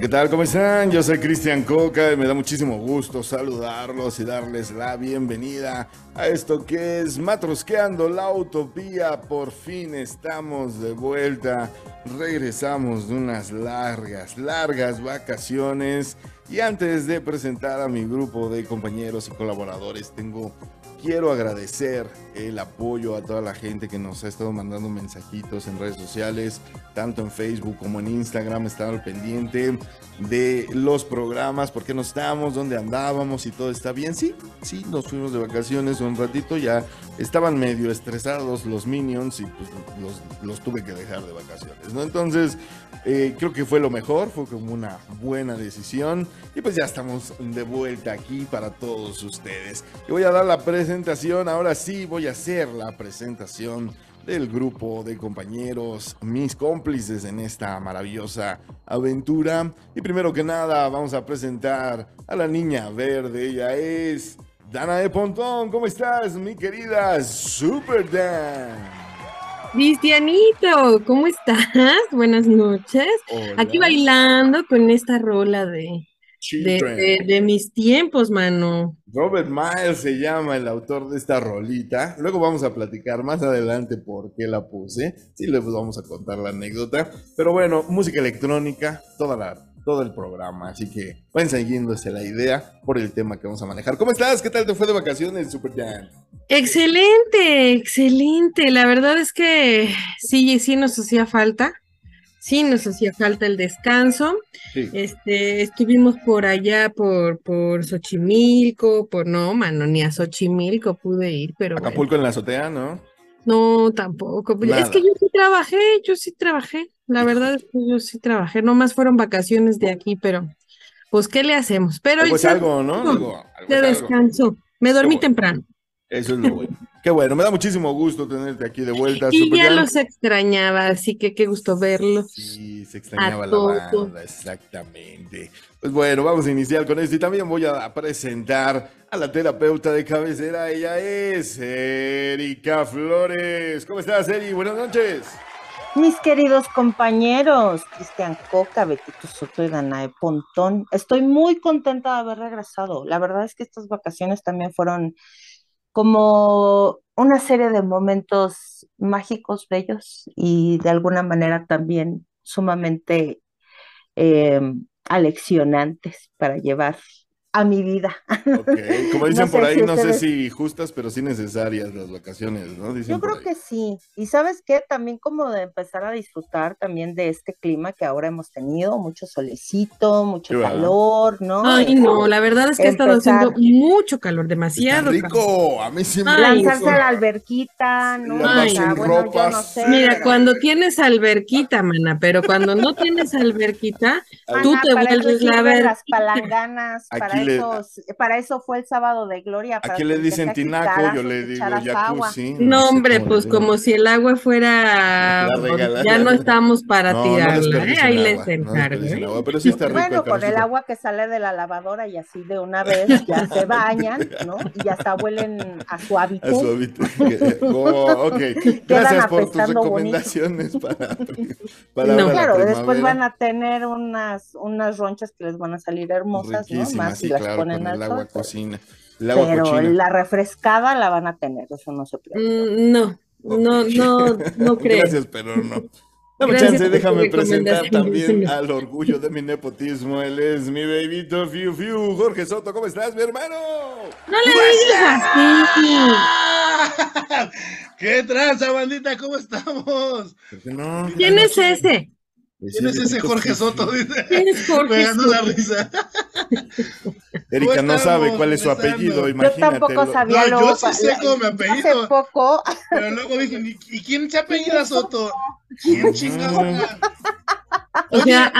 ¿qué tal? ¿Cómo están? Yo soy Cristian Coca y me da muchísimo gusto saludarlos y darles la bienvenida a esto que es Matrosqueando la Utopía. Por fin estamos de vuelta. Regresamos de unas largas, largas vacaciones. Y antes de presentar a mi grupo de compañeros y colaboradores, tengo quiero agradecer el apoyo a toda la gente que nos ha estado mandando mensajitos en redes sociales, tanto en Facebook como en Instagram. Estaba al pendiente de los programas, por qué no estábamos, dónde andábamos y todo está bien. Sí, sí, nos fuimos de vacaciones un ratito, ya estaban medio estresados los minions y pues los, los tuve que dejar de vacaciones, ¿no? Entonces, eh, creo que fue lo mejor, fue como una buena decisión y pues ya estamos de vuelta aquí para todos ustedes. Y voy a dar la presentación, ahora sí voy a hacer la presentación del grupo de compañeros, mis cómplices en esta maravillosa aventura. Y primero que nada vamos a presentar a la niña verde, ella es Dana de Pontón. ¿Cómo estás, mi querida Super Dan? Cristianito, ¿cómo estás? Buenas noches. Aquí bailando con esta rola de, de, mis tiempos, mano. Robert Miles se llama el autor de esta rolita. Luego vamos a platicar más adelante por qué la puse. Sí, les vamos a contar la anécdota. Pero bueno, música electrónica, toda la todo el programa. Así que vayan siguiéndose la idea por el tema que vamos a manejar. ¿Cómo estás? ¿Qué tal te fue de vacaciones, Super Jan? Excelente, excelente. La verdad es que sí, sí nos hacía falta. Sí, nos hacía falta el descanso. Este, estuvimos por allá por, por Xochimilco, por no, mano, ni a Xochimilco pude ir, pero. Acapulco en la azotea, ¿no? No, tampoco. Es que yo sí trabajé, yo sí trabajé. La verdad es que yo sí trabajé. Nomás fueron vacaciones de aquí, pero pues, ¿qué le hacemos? Pero pues algo, ¿no? de descanso. Me dormí temprano. Eso es lo bueno. Qué bueno, me da muchísimo gusto tenerte aquí de vuelta. Y ya los extrañaba, así que qué gusto verlos. Sí, se extrañaba la banda, exactamente. Pues bueno, vamos a iniciar con esto y también voy a presentar a la terapeuta de cabecera. Ella es Erika Flores. ¿Cómo estás, Eri? Buenas noches. Mis queridos compañeros, Cristian Coca, Betito Soto y Danae Pontón, estoy muy contenta de haber regresado. La verdad es que estas vacaciones también fueron como una serie de momentos mágicos, bellos y de alguna manera también sumamente eh, aleccionantes para llevar a mi vida. Como dicen por ahí, no sé si justas, pero sí necesarias las vacaciones, ¿no? Yo creo que sí. Y sabes qué, también como de empezar a disfrutar también de este clima que ahora hemos tenido, mucho solecito, mucho calor, ¿no? Ay, no, la verdad es que ha estado haciendo mucho calor, demasiado. rico, a mí sí me Lanzarse a la alberquita, ¿no? Ay, bueno, yo no sé. Mira, cuando tienes alberquita, mana, pero cuando no tienes alberquita, tú te vuelves la ver. las palanganas para para eso fue el sábado de gloria. Aquí le dicen tinaco, yo le digo jacuzzi. No, hombre, pues como si el agua fuera, ya no estamos para tirarla, ¿eh? ahí les encargo. ¿eh? pero sí está rico, bueno, con el agua que sale de la lavadora y así de una vez ya se bañan, ¿no? Y hasta huelen a su hábito. A su hábito. oh, ok, gracias por tus recomendaciones para, para no, claro, después van a tener unas, unas ronchas que les van a salir hermosas, ¿no? Más claro, con el agua cocina. pero la refrescada la van a tener, eso no se preocupa. Mm, no, no, no, no creo. Gracias, pero no. Dame chance, déjame presentar también al orgullo de mi nepotismo. Él es mi bebito Fiu Fiu. Jorge Soto, ¿cómo estás, mi hermano? No le digas así. ¿Qué tranza, bandita? ¿Cómo estamos? ¿Quién es ese? ¿Quién es ese Jorge Soto? ¿Quién es Jorge Soto? la risa. Erika no sabe cuál es su apellido, imagínate. Yo tampoco sabía no, Yo sí sé cómo me apellido. Hace poco. Pero luego dije, ¿y quién se apellida Soto? ¿Quién chingado? O sea,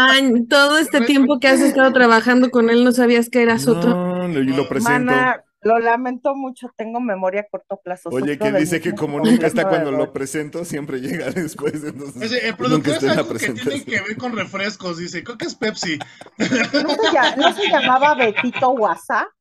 todo este tiempo que has estado trabajando con él no sabías que era Soto. No, y lo presento. Lo lamento mucho, tengo memoria a corto plazo. Oye, que dice que como nunca está cuando lo presento, siempre llega después. Entonces, el productor es algo que tiene que ver con refrescos, dice, creo que es Pepsi. ¿No se, llamaba Betito WhatsApp?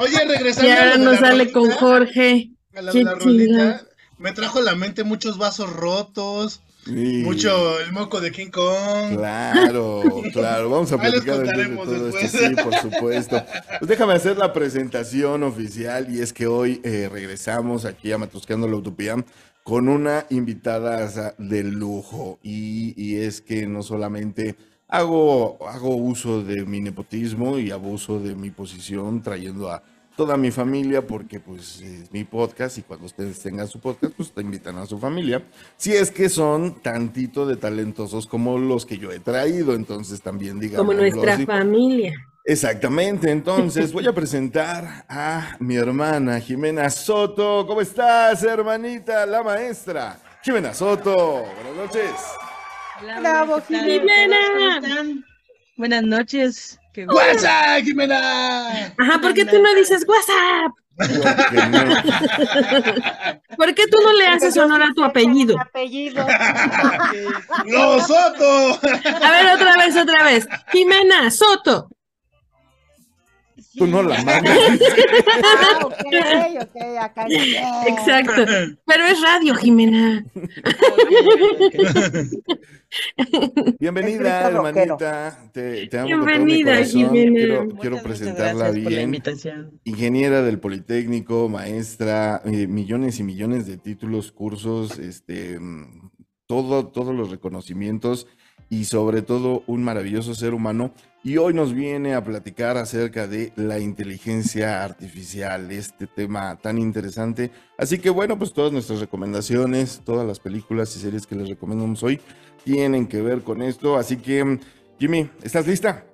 Oye, regresando. Y ahora nos sale con Jorge. A la, rolita, me trajo a la mente muchos vasos rotos, Mucho el moco de King Kong. Claro, claro. Vamos a platicar de todo esto. Sí, por supuesto. Pues déjame hacer la presentación oficial y es que hoy eh, regresamos aquí a Matrusqueando la Utopía con una invitada de lujo y, y es que no solamente hago, hago uso de mi nepotismo y abuso de mi posición trayendo a toda mi familia porque pues es mi podcast y cuando ustedes tengan su podcast pues te invitan a su familia. Si es que son tantito de talentosos como los que yo he traído, entonces también digamos. Como nuestra familia. Exactamente, entonces voy a presentar a mi hermana Jimena Soto. ¿Cómo estás, hermanita, la maestra? Jimena Soto, buenas noches. Hola, Jimena. Buenas noches. WhatsApp, Jimena. Ajá, ¿por qué tú no dices WhatsApp? ¿Por qué tú no le haces honor a tu apellido? Apellido. ¡No, Soto! A ver, otra vez, otra vez. Jimena Soto. Tú no la mandas. Ah, ok, ok, acá Exacto. Pero es radio, Jimena. Bienvenida, hermanita. Te, te amo Bienvenida, con todo mi corazón. Jimena. Quiero, presentarla gracias por la bien. invitación. Ingeniera del Politécnico, maestra, eh, millones y millones de títulos, cursos, este, mm, todo, todos los reconocimientos y sobre todo un maravilloso ser humano. Y hoy nos viene a platicar acerca de la inteligencia artificial, este tema tan interesante. Así que bueno, pues todas nuestras recomendaciones, todas las películas y series que les recomendamos hoy tienen que ver con esto. Así que, mm, Jimmy, ¿estás lista?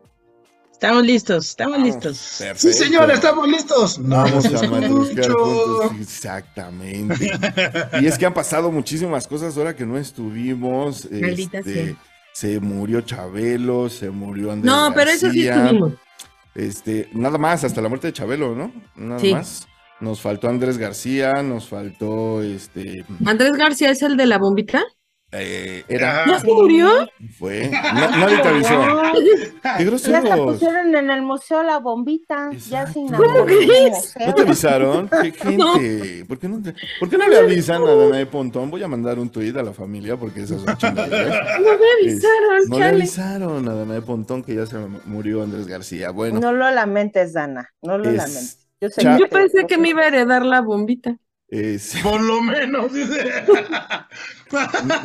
Estamos listos, estamos Vamos, listos. Sí, señor, estamos listos. No Vamos a juntos. Exactamente. Y es que han pasado muchísimas cosas ahora que no estuvimos. Maldita este, sea. Se murió Chabelo, se murió Andrés No, pero eso sí García, estuvimos. Este, nada más, hasta la muerte de Chabelo, ¿no? Nada Sí. más. Nos faltó Andrés García, nos faltó este. Andrés García es el de la bombita. Eh, era. ¿Ya se murió? Fue. na- nadie te avisó. Qué Ya se groseros. pusieron en el museo la bombita. Ya inauguró ¿Cómo. ¿No te avisaron? ¿Qué gente? ¿Por qué no, te- ¿Por qué no le avisan a Danae Pontón? Voy a mandar un tuit a la familia porque esas son chingaderas. No me avisaron, Es- no le avisaron a Danae Pontón que ya se murió Andrés García. Bueno, No lo lamentes, Dana. No lo Es lamentes. Yo, sé cha- que Yo te- pensé que me iba a heredar la bombita. Es, Por lo menos, dice.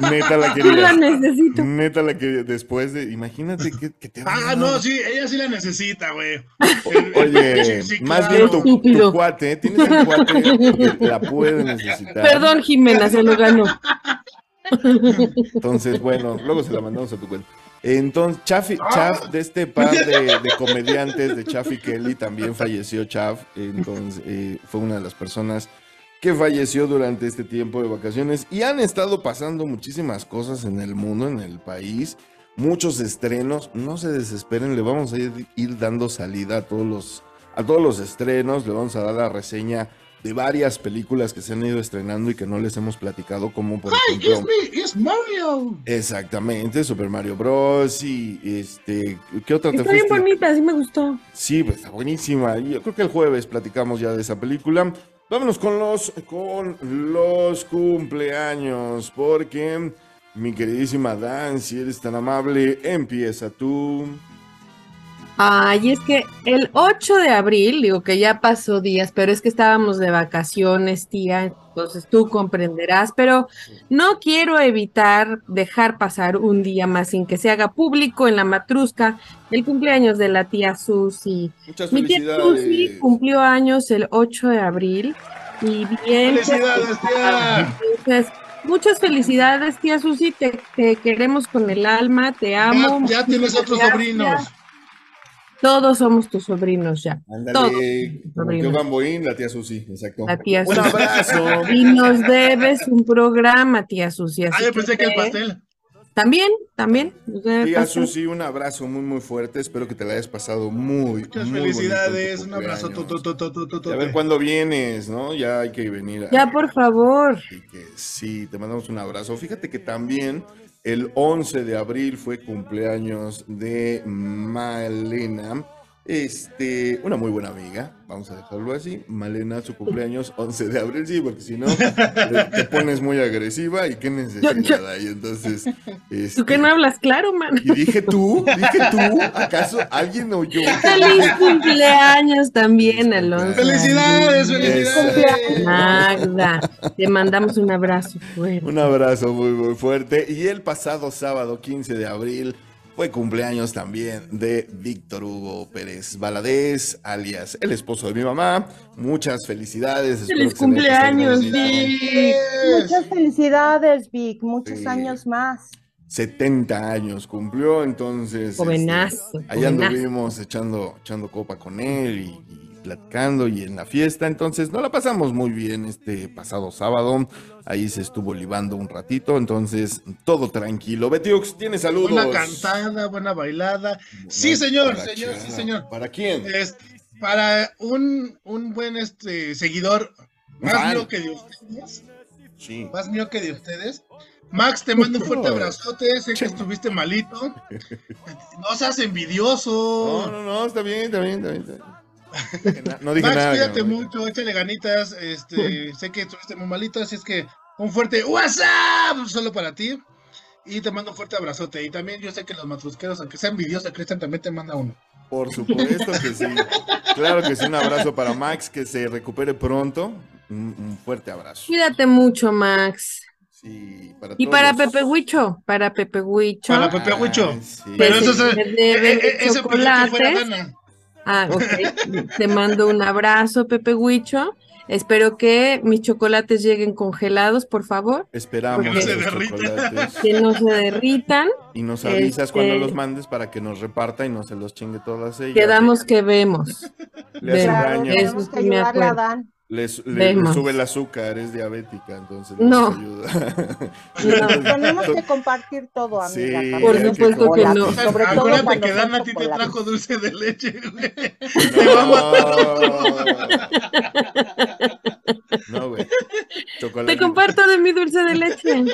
neta la Yo la quería. necesito. Neta la que después de. Imagínate que, que te Ah, no, sí, ella sí la necesita, güey. Oye, Sí, más claro. bien tu, tu cuate, tienes un cuate que la puede necesitar. Perdón, Jimena, se lo ganó. Entonces, bueno, luego se la mandamos a tu cuenta. Entonces, Chaffy, Chaff, de este par de, de comediantes de Chaff y Kelly, también falleció Chaff. Entonces, eh, fue una de las personas que falleció durante este tiempo de vacaciones. Y han estado pasando muchísimas cosas en el mundo, en el país. Muchos estrenos. No se desesperen, le vamos a ir, ir dando salida a todos los, a todos los estrenos. Le vamos a dar la reseña de varias películas que se han ido estrenando y que no les hemos platicado, como por ¡Ay, ejemplo. es me! ¡Es Mario! Exactamente, Super Mario Bros. y este, ¿qué otra te Está bien fuiste? bonita, sí me gustó. Sí, pues está buenísima. Yo creo que el jueves platicamos ya de esa película. Vámonos con los con los cumpleaños, porque mi queridísima Dan, si eres tan amable, empieza tú. Ay, es que el 8 de abril, digo que ya pasó días, pero es que estábamos de vacaciones, tía, entonces tú comprenderás, pero no quiero evitar dejar pasar un día más sin que se haga público en la matrusca el cumpleaños de la tía Susi. Muchas Mi tía Susi cumplió años el 8 de abril y bien. ¡Felicidades, tía! Entonces, muchas felicidades, tía Susi, te, te queremos con el alma, te amo. Ya, ya tienes otros sobrinos. Todos somos tus sobrinos ya. Todos. Ándale, como sobrinos. Bamboín, la tía Susi, exacto. La tía Un Susi. abrazo. Y nos debes un programa, tía Susi. Ah, yo pensé que el pastel. También, también. Tía pastel. Susi, un abrazo muy, muy fuerte. Espero que te la hayas pasado muy, Muchas muy felicidades. Un abrazo. cumpleaños. tu, tu, tu, tu, tu, tu, Y a ver cuándo vienes, ¿no? Ya hay que venir. a- Ya, por favor. Así que sí, te mandamos un abrazo. Fíjate que también el 11 de abril fue cumpleaños de Malena. Este, una muy buena amiga, vamos a dejarlo así. Malena, su cumpleaños 11 de abril, sí, porque si no te pones muy agresiva y qué necesidad hay. Entonces, tú que no este, hablas claro, man. Y dije tú, dije tú, ¿acaso alguien oyó? Feliz cumpleaños también, Alonso. Felicidades, felicidades. Magda, te mandamos un abrazo fuerte. Un abrazo muy, muy fuerte. Y el pasado sábado 15 de abril fue cumpleaños también de Víctor Hugo Pérez Valadez, alias el esposo de mi mamá. Muchas felicidades. Feliz cumpleaños, Vic. Muchas felicidades, Vic. Muchos años más. 70 años cumplió, entonces. Este, jovenazo. allá anduvimos echando, echando copa con él y platicando y en la fiesta. Entonces, no la pasamos muy bien este pasado sábado. Ahí se estuvo libando un ratito. Entonces, todo tranquilo. Betiux, tiene saludos. Buena cantada, buena bailada. sí, señor, señor, sí, señor. ¿Para quién? Es para un, un buen este seguidor más mío que de ustedes. Sí. Más mío que de ustedes. Max, te mando un fuerte abrazote. Sé que estuviste malito. No seas envidioso. No, no, no, está bien, está bien, está bien. No dije Max, cuídate mucho, échale ganitas. Este, sé que estuviste muy malito, así es que un fuerte WhatsApp solo para ti. Y te mando un fuerte abrazote. Y también yo sé que los matrusqueros, aunque sean envidiosos, Cristian también te manda uno. Por supuesto que sí. Claro que sí, un abrazo para Max, que se recupere pronto. Un, fuerte abrazo. Cuídate mucho, Max. Sí, para y para Pepe Huicho, para Pepe Huicho. Para Pepe Huicho. Pero eso es, de, de, ese Ah, ok. Te mando un abrazo, Pepe Huicho. Espero que mis chocolates lleguen congelados, por favor. Esperamos que no se derritan. Que no se derritan. Y nos avisas cuando este, los mandes para que nos reparta y no se los chingue todas ellas. Quedamos que vemos. Le claro, Eso que me acuerdo. Le, sube el azúcar, es diabética, entonces no. no. Tenemos que compartir todo, amiga. Sí, por supuesto que no. Sobre Acuérdate que Dan a ti te trajo dulce de leche. No, güey. Te comparto de mi dulce de leche.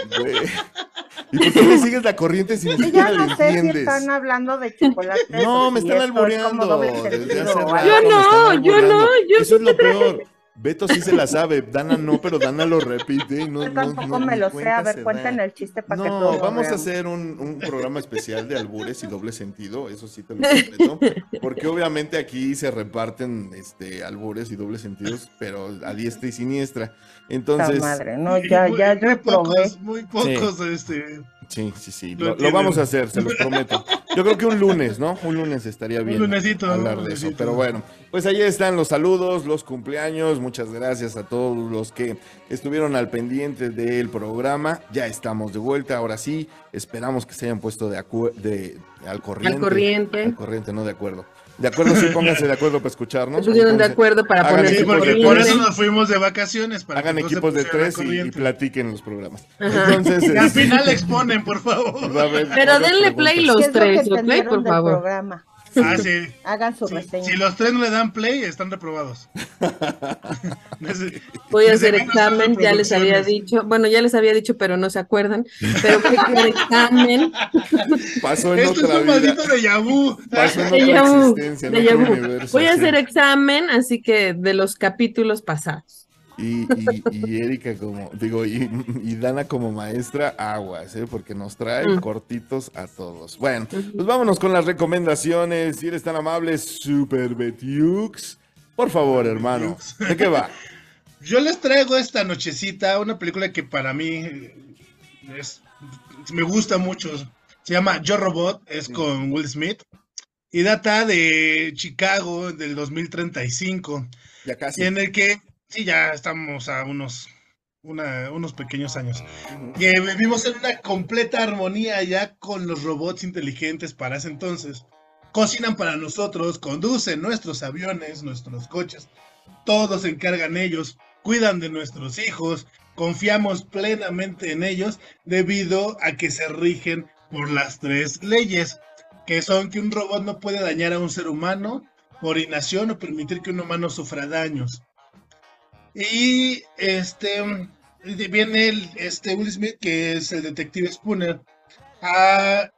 ¿Y por qué me sigues la corriente si ni ya no sé si están hablando de chocolate. No, me están albureando. Yo no, yo no. Yo Eso es lo peor. Beto sí se la sabe, Dana no, pero Dana lo repite. No, Yo tampoco me lo sé, a ver, cuenten el chiste para que todos vamos a hacer un, un, programa especial de albures y doble sentido, eso sí te lo prometo, porque obviamente aquí se reparten este, albures y doble sentidos, pero a diestra y siniestra. Entonces... madre, no, ya, ya reprobé. Muy pocos, este Sí, sí, sí. Lo, vamos a hacer, se los prometo. Yo creo que un lunes, ¿no? Un lunes estaría bien lunesito, hablar de eso. Pero bueno, pues ahí están los saludos, los cumpleaños. Muchas gracias a todos los que estuvieron al pendiente del programa. Ya estamos de vuelta. Ahora sí, esperamos que se hayan puesto de, de al corriente. Al corriente. Al corriente, no de acuerdo. De acuerdo, sí, pónganse de acuerdo para escucharnos. Se pusieron de acuerdo para poner porque por eso nos fuimos de vacaciones. Para hagan equipos de tres y, platiquen los programas. Entonces, y al este, final exponen, por favor. Pero denle play los tres, play, por favor. Programa. Ah, sí. Hagan su reseña. Si los tres no le dan play, están reprobados. Voy a hacer examen, ya les había dicho. Bueno, ya les había dicho, pero no se acuerdan. Pero que hacer examen. Pasó en Esto otra es un maldito de Yahoo. Pasó en otra existencia, en otro universo, Voy a hacer examen, así que de los capítulos pasados. Y, y, Erika como, digo, y, Dana como maestra, aguas, ¿eh? porque nos trae mm. cortitos a todos. Bueno, pues vámonos con las recomendaciones. Si eres tan amable, Super Betiux. Por favor, hermano, ¿de qué va? Yo les traigo esta nochecita una película que para mí es, me gusta mucho. Se llama Yo Robot, es con Will Smith y data de Chicago del 2035. Ya casi. En el que Sí, ya estamos a unos, unos pequeños años. Que vivimos en una completa armonía ya con los robots inteligentes para ese entonces. Cocinan para nosotros, conducen nuestros aviones, nuestros coches. Todos se encargan ellos, cuidan de nuestros hijos, confiamos plenamente en ellos debido a que se rigen por las tres leyes, que son que un robot no puede dañar a un ser humano por inacción o permitir que un humano sufra daños. Y este viene el, este Will Smith, que es el detective Spooner, a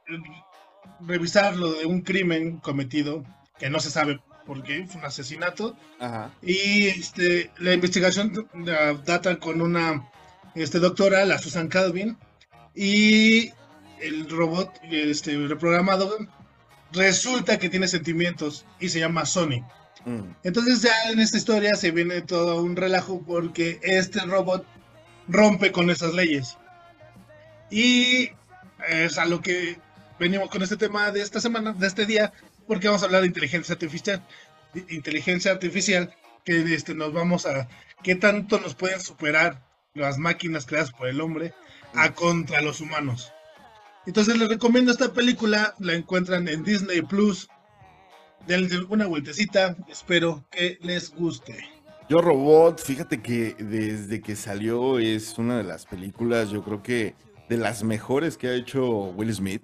revisar lo de un crimen cometido que no se sabe porque fue un asesinato. Y este, la investigación data con una este, doctora, la Susan Calvin, y el robot este, reprogramado resulta que tiene sentimientos y se llama Sony. Mm. Entonces ya en esta historia se viene todo un relajo porque este robot rompe con esas leyes. Y es a lo que venimos con este tema de esta semana, de este día, porque vamos a hablar de inteligencia artificial. Inteligencia artificial, que este, nos vamos a... ¿Qué tanto nos pueden superar las máquinas creadas por el hombre a contra los humanos? Entonces les recomiendo esta película, la encuentran en Disney Plus. Denle una vueltecita, espero que les guste. Yo Robot, fíjate que desde que salió es una de las películas, yo creo que de las mejores que ha hecho Will Smith.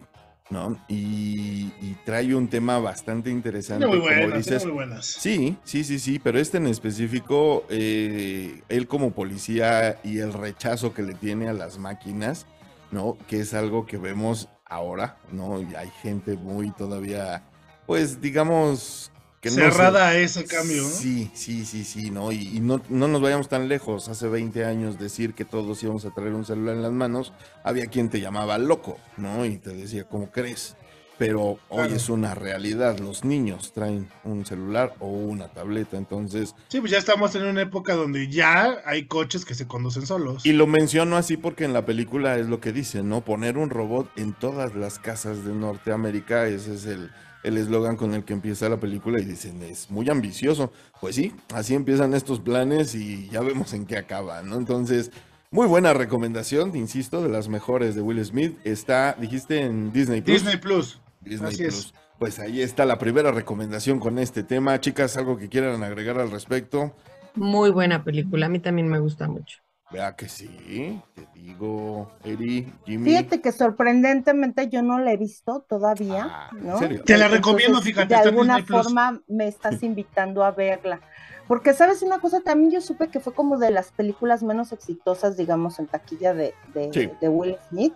¿no? Y, trae un tema bastante interesante. Muy como dices. Muy buenas. Sí, sí, sí, sí, pero este en específico, eh, él como policía y el rechazo que le tiene a las máquinas, ¿no? Que es algo que vemos ahora, ¿no? Y hay gente muy todavía, pues digamos, Cerrada a ese cambio, ¿no? Sí, sí, sí, sí, ¿no? Y, no, no, nos vayamos tan lejos. Hace 20 años decir que todos íbamos a traer un celular en las manos, había quien te llamaba loco, ¿no? Y te decía, ¿cómo crees? Pero hoy es una realidad. Los niños traen un celular o una tableta, entonces... Sí, pues ya estamos en una época donde ya hay coches que se conducen solos. Y lo menciono así porque en la película es lo que dice, ¿no? Poner un robot en todas las casas de Norteamérica, ese es el el eslogan con el que empieza la película y dicen, es muy ambicioso. Pues sí, así empiezan estos planes y ya vemos en qué acaba, ¿no? Entonces, muy buena recomendación, insisto, de las mejores de Will Smith. Está, dijiste, en Disney Plus. Disney Plus. Disney Plus. Pues ahí está la primera recomendación con este tema. Chicas, ¿algo que quieran agregar al respecto? Muy buena película, a mí también me gusta mucho. Vea que sí, te digo, Eri, Jimmy. Fíjate que sorprendentemente yo no la he visto todavía, ah, ¿no? Te la recomiendo, fíjate. De alguna forma me estás invitando a verla. Porque, ¿sabes una cosa? También yo supe que fue como de las películas menos exitosas, digamos, en taquilla de, de, Will Smith.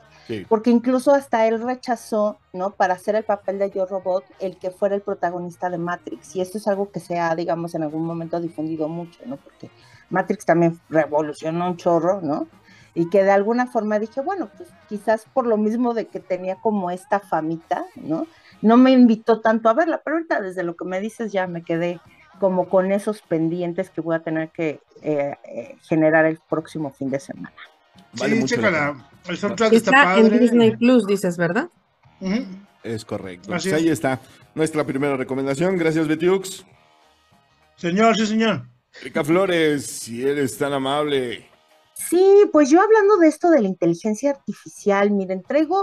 Porque incluso hasta él rechazó, ¿no? Para hacer el papel de Yo Robot, el que fuera el protagonista de Matrix. Y esto es algo que se ha, digamos, en algún momento difundido mucho, ¿no? Porque Matrix también revolucionó un chorro, ¿no? Y que de alguna forma dije, bueno, pues quizás por lo mismo de que tenía como esta famita, ¿no? No me invitó tanto a verla, pero ahorita desde lo que me dices ya me quedé como con esos pendientes que voy a tener que eh, eh, generar el próximo fin de semana. sí, chécala. El soundtrack está, está padre. en Disney Plus, dices, ¿verdad? Es correcto. Pues ahí está nuestra primera recomendación. Gracias, Betiux. Señor, sí, señor. Rica Flores, si eres tan amable. Sí, pues yo hablando de esto de la inteligencia artificial, miren, traigo,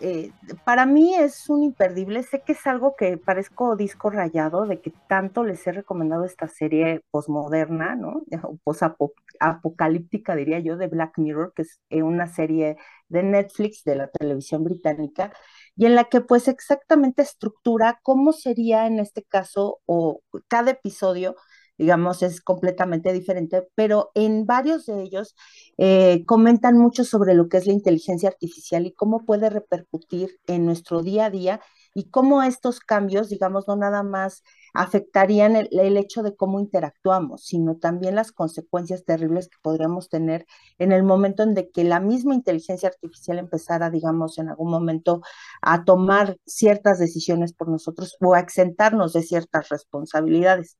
eh, para mí es un imperdible, sé que es algo que parezco disco rayado, de que tanto les he recomendado esta serie posmoderna, ¿no? Posapocalíptica, diría yo, de Black Mirror, que es eh, una serie de Netflix de la televisión británica, y en la que pues exactamente estructura cómo sería en este caso o cada episodio digamos, es completamente diferente, pero en varios de ellos eh, comentan mucho sobre lo que es la inteligencia artificial y cómo puede repercutir en nuestro día a día y cómo estos cambios, digamos, no nada más afectarían el, hecho de cómo interactuamos, sino también las consecuencias terribles que podríamos tener en el momento en que la misma inteligencia artificial empezara, digamos, en algún momento a tomar ciertas decisiones por nosotros o a exentarnos de ciertas responsabilidades.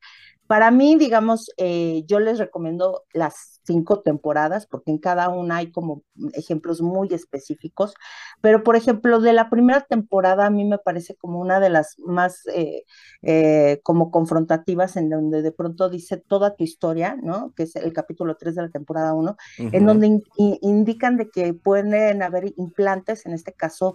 Para mí, digamos, eh, yo les recomiendo las cinco temporadas, porque en cada una hay como ejemplos muy específicos, pero por ejemplo, de la primera temporada a mí me parece como una de las más eh, eh, como confrontativas, en donde de pronto dice toda tu historia, ¿no? Que es el capítulo 3 de la temporada 1, en donde indican de que pueden haber implantes, en este caso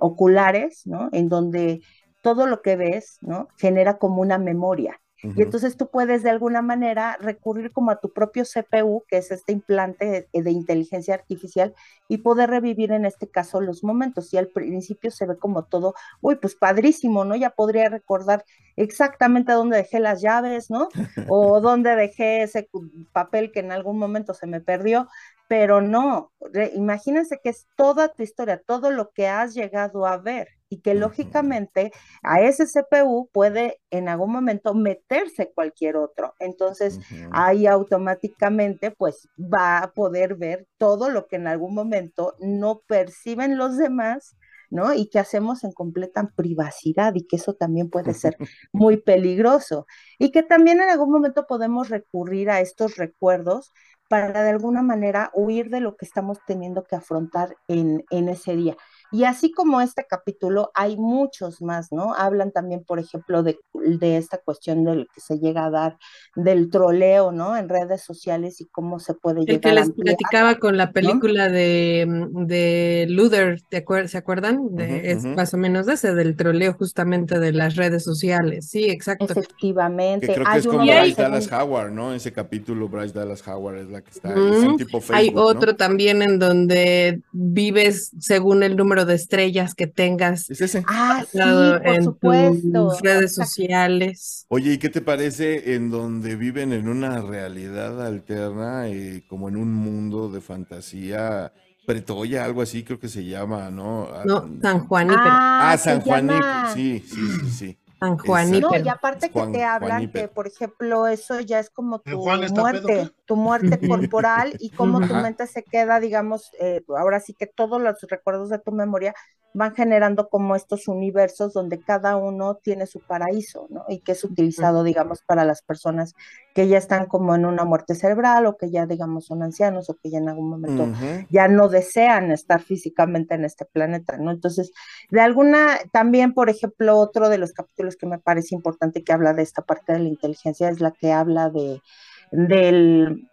oculares, ¿no? En donde todo lo que ves, ¿no? Genera como una memoria. Y entonces tú puedes de alguna manera recurrir como a tu propio CPU, que es este implante de, inteligencia artificial, y poder revivir en este caso los momentos. Y al principio se ve como todo, uy, pues padrísimo, ¿no? Ya podría recordar exactamente dónde dejé las llaves, ¿no? O dónde dejé ese papel que en algún momento se me perdió, pero no, imagínense que es toda tu historia, todo lo que has llegado a ver y que lógicamente a ese CPU puede en algún momento meterse cualquier otro. Entonces, ahí automáticamente pues va a poder ver todo lo que en algún momento no perciben los demás ¿no? Y que hacemos en completa privacidad y que eso también puede ser muy peligroso. Y que también en algún momento podemos recurrir a estos recuerdos para de alguna manera huir de lo que estamos teniendo que afrontar en, en ese día. Y así como este capítulo, hay muchos más, ¿no? Hablan también, por ejemplo, de, esta cuestión del que se llega a dar del troleo, ¿no? En redes sociales y cómo se puede llegar El que les platicaba con la película de, de Luther, ¿se acuerdan? De, Es más o menos de ese, del troleo justamente de las redes sociales. Sí, exacto. Efectivamente. creo que es como Bryce Dallas Howard, ¿no? Ese capítulo, Bryce Dallas Howard es la que está. un tipo Facebook, hay otro también en donde vives según el número de estrellas que tengas ¿Es ese? Ah, sí, por en supuesto. tus redes sociales. Oye, ¿y qué te parece en donde viven en una realidad alterna, eh, como en un mundo de fantasía? Pretoya, algo así creo que se llama, ¿no? No, San Juaníper. Ah, ah San Juaníper, sí, sí, sí, sí. San. No, y aparte que te hablan que, por ejemplo, eso ya es como tu muerte, tu muerte corporal y cómo tu mente se queda, digamos, eh, ahora sí que todos los recuerdos de tu memoria van generando como estos universos donde cada uno tiene su paraíso, ¿no? Y que es utilizado, digamos, para las personas que ya están como en una muerte cerebral o que ya, digamos, son ancianos o que ya en algún momento ya no desean estar físicamente en este planeta, ¿no? Entonces, de alguna, también, por ejemplo, otro de los capítulos que me parece importante que habla de esta parte de la inteligencia es la que habla de, del,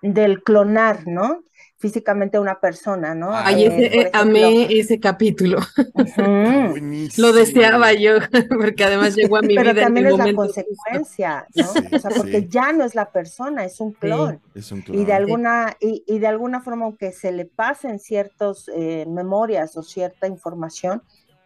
del clonar, ¿no? Físicamente una persona, ¿no? Ay, ese, eh, amé ese capítulo. Lo deseaba yo, porque además llegó a mi Pero vida. Pero también es la consecuencia, ¿no? o sea, porque ya no es la persona, es un clon. es un clon. Y de alguna, y, y, de alguna forma, aunque se le pasen ciertas eh, memorias o cierta información,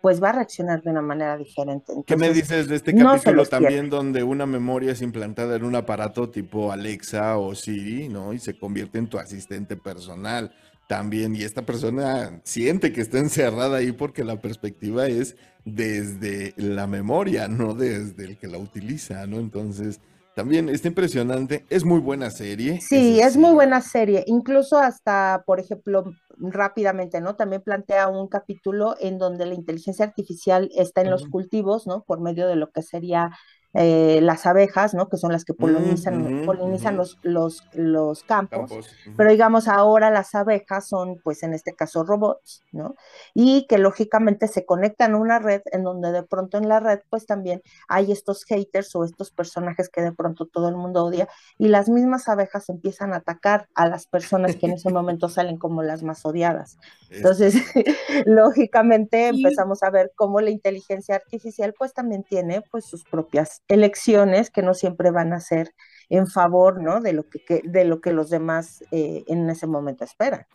pues va a reaccionar de una manera diferente. ¿Qué me dices de este capítulo también donde una memoria es implantada en un aparato tipo Alexa o Siri, ¿no? Y se convierte en tu asistente personal también. Y esta persona siente que está encerrada ahí porque la perspectiva es desde la memoria, no desde el que la utiliza, ¿no? Entonces, también está impresionante, es muy buena serie. Sí, es, muy buena serie, incluso hasta, por ejemplo, rápidamente, ¿no? También plantea un capítulo en donde la inteligencia artificial está en los cultivos, ¿no? Por medio de lo que sería eh, las abejas, ¿no? Que son las que polinizan, polinizan los, los, los campos, pero digamos ahora las abejas son, pues en este caso, robots, ¿no? Y que lógicamente se conectan a una red en donde de pronto en la red, pues también hay estos haters o estos personajes que de pronto todo el mundo odia y las mismas abejas empiezan a atacar a las personas que en ese momento salen como las más odiadas. Entonces, lógicamente empezamos a ver cómo la inteligencia artificial pues también tiene pues sus propias elecciones que no siempre van a ser en favor, ¿no? De lo que, de lo que los demás eh, en ese momento esperan.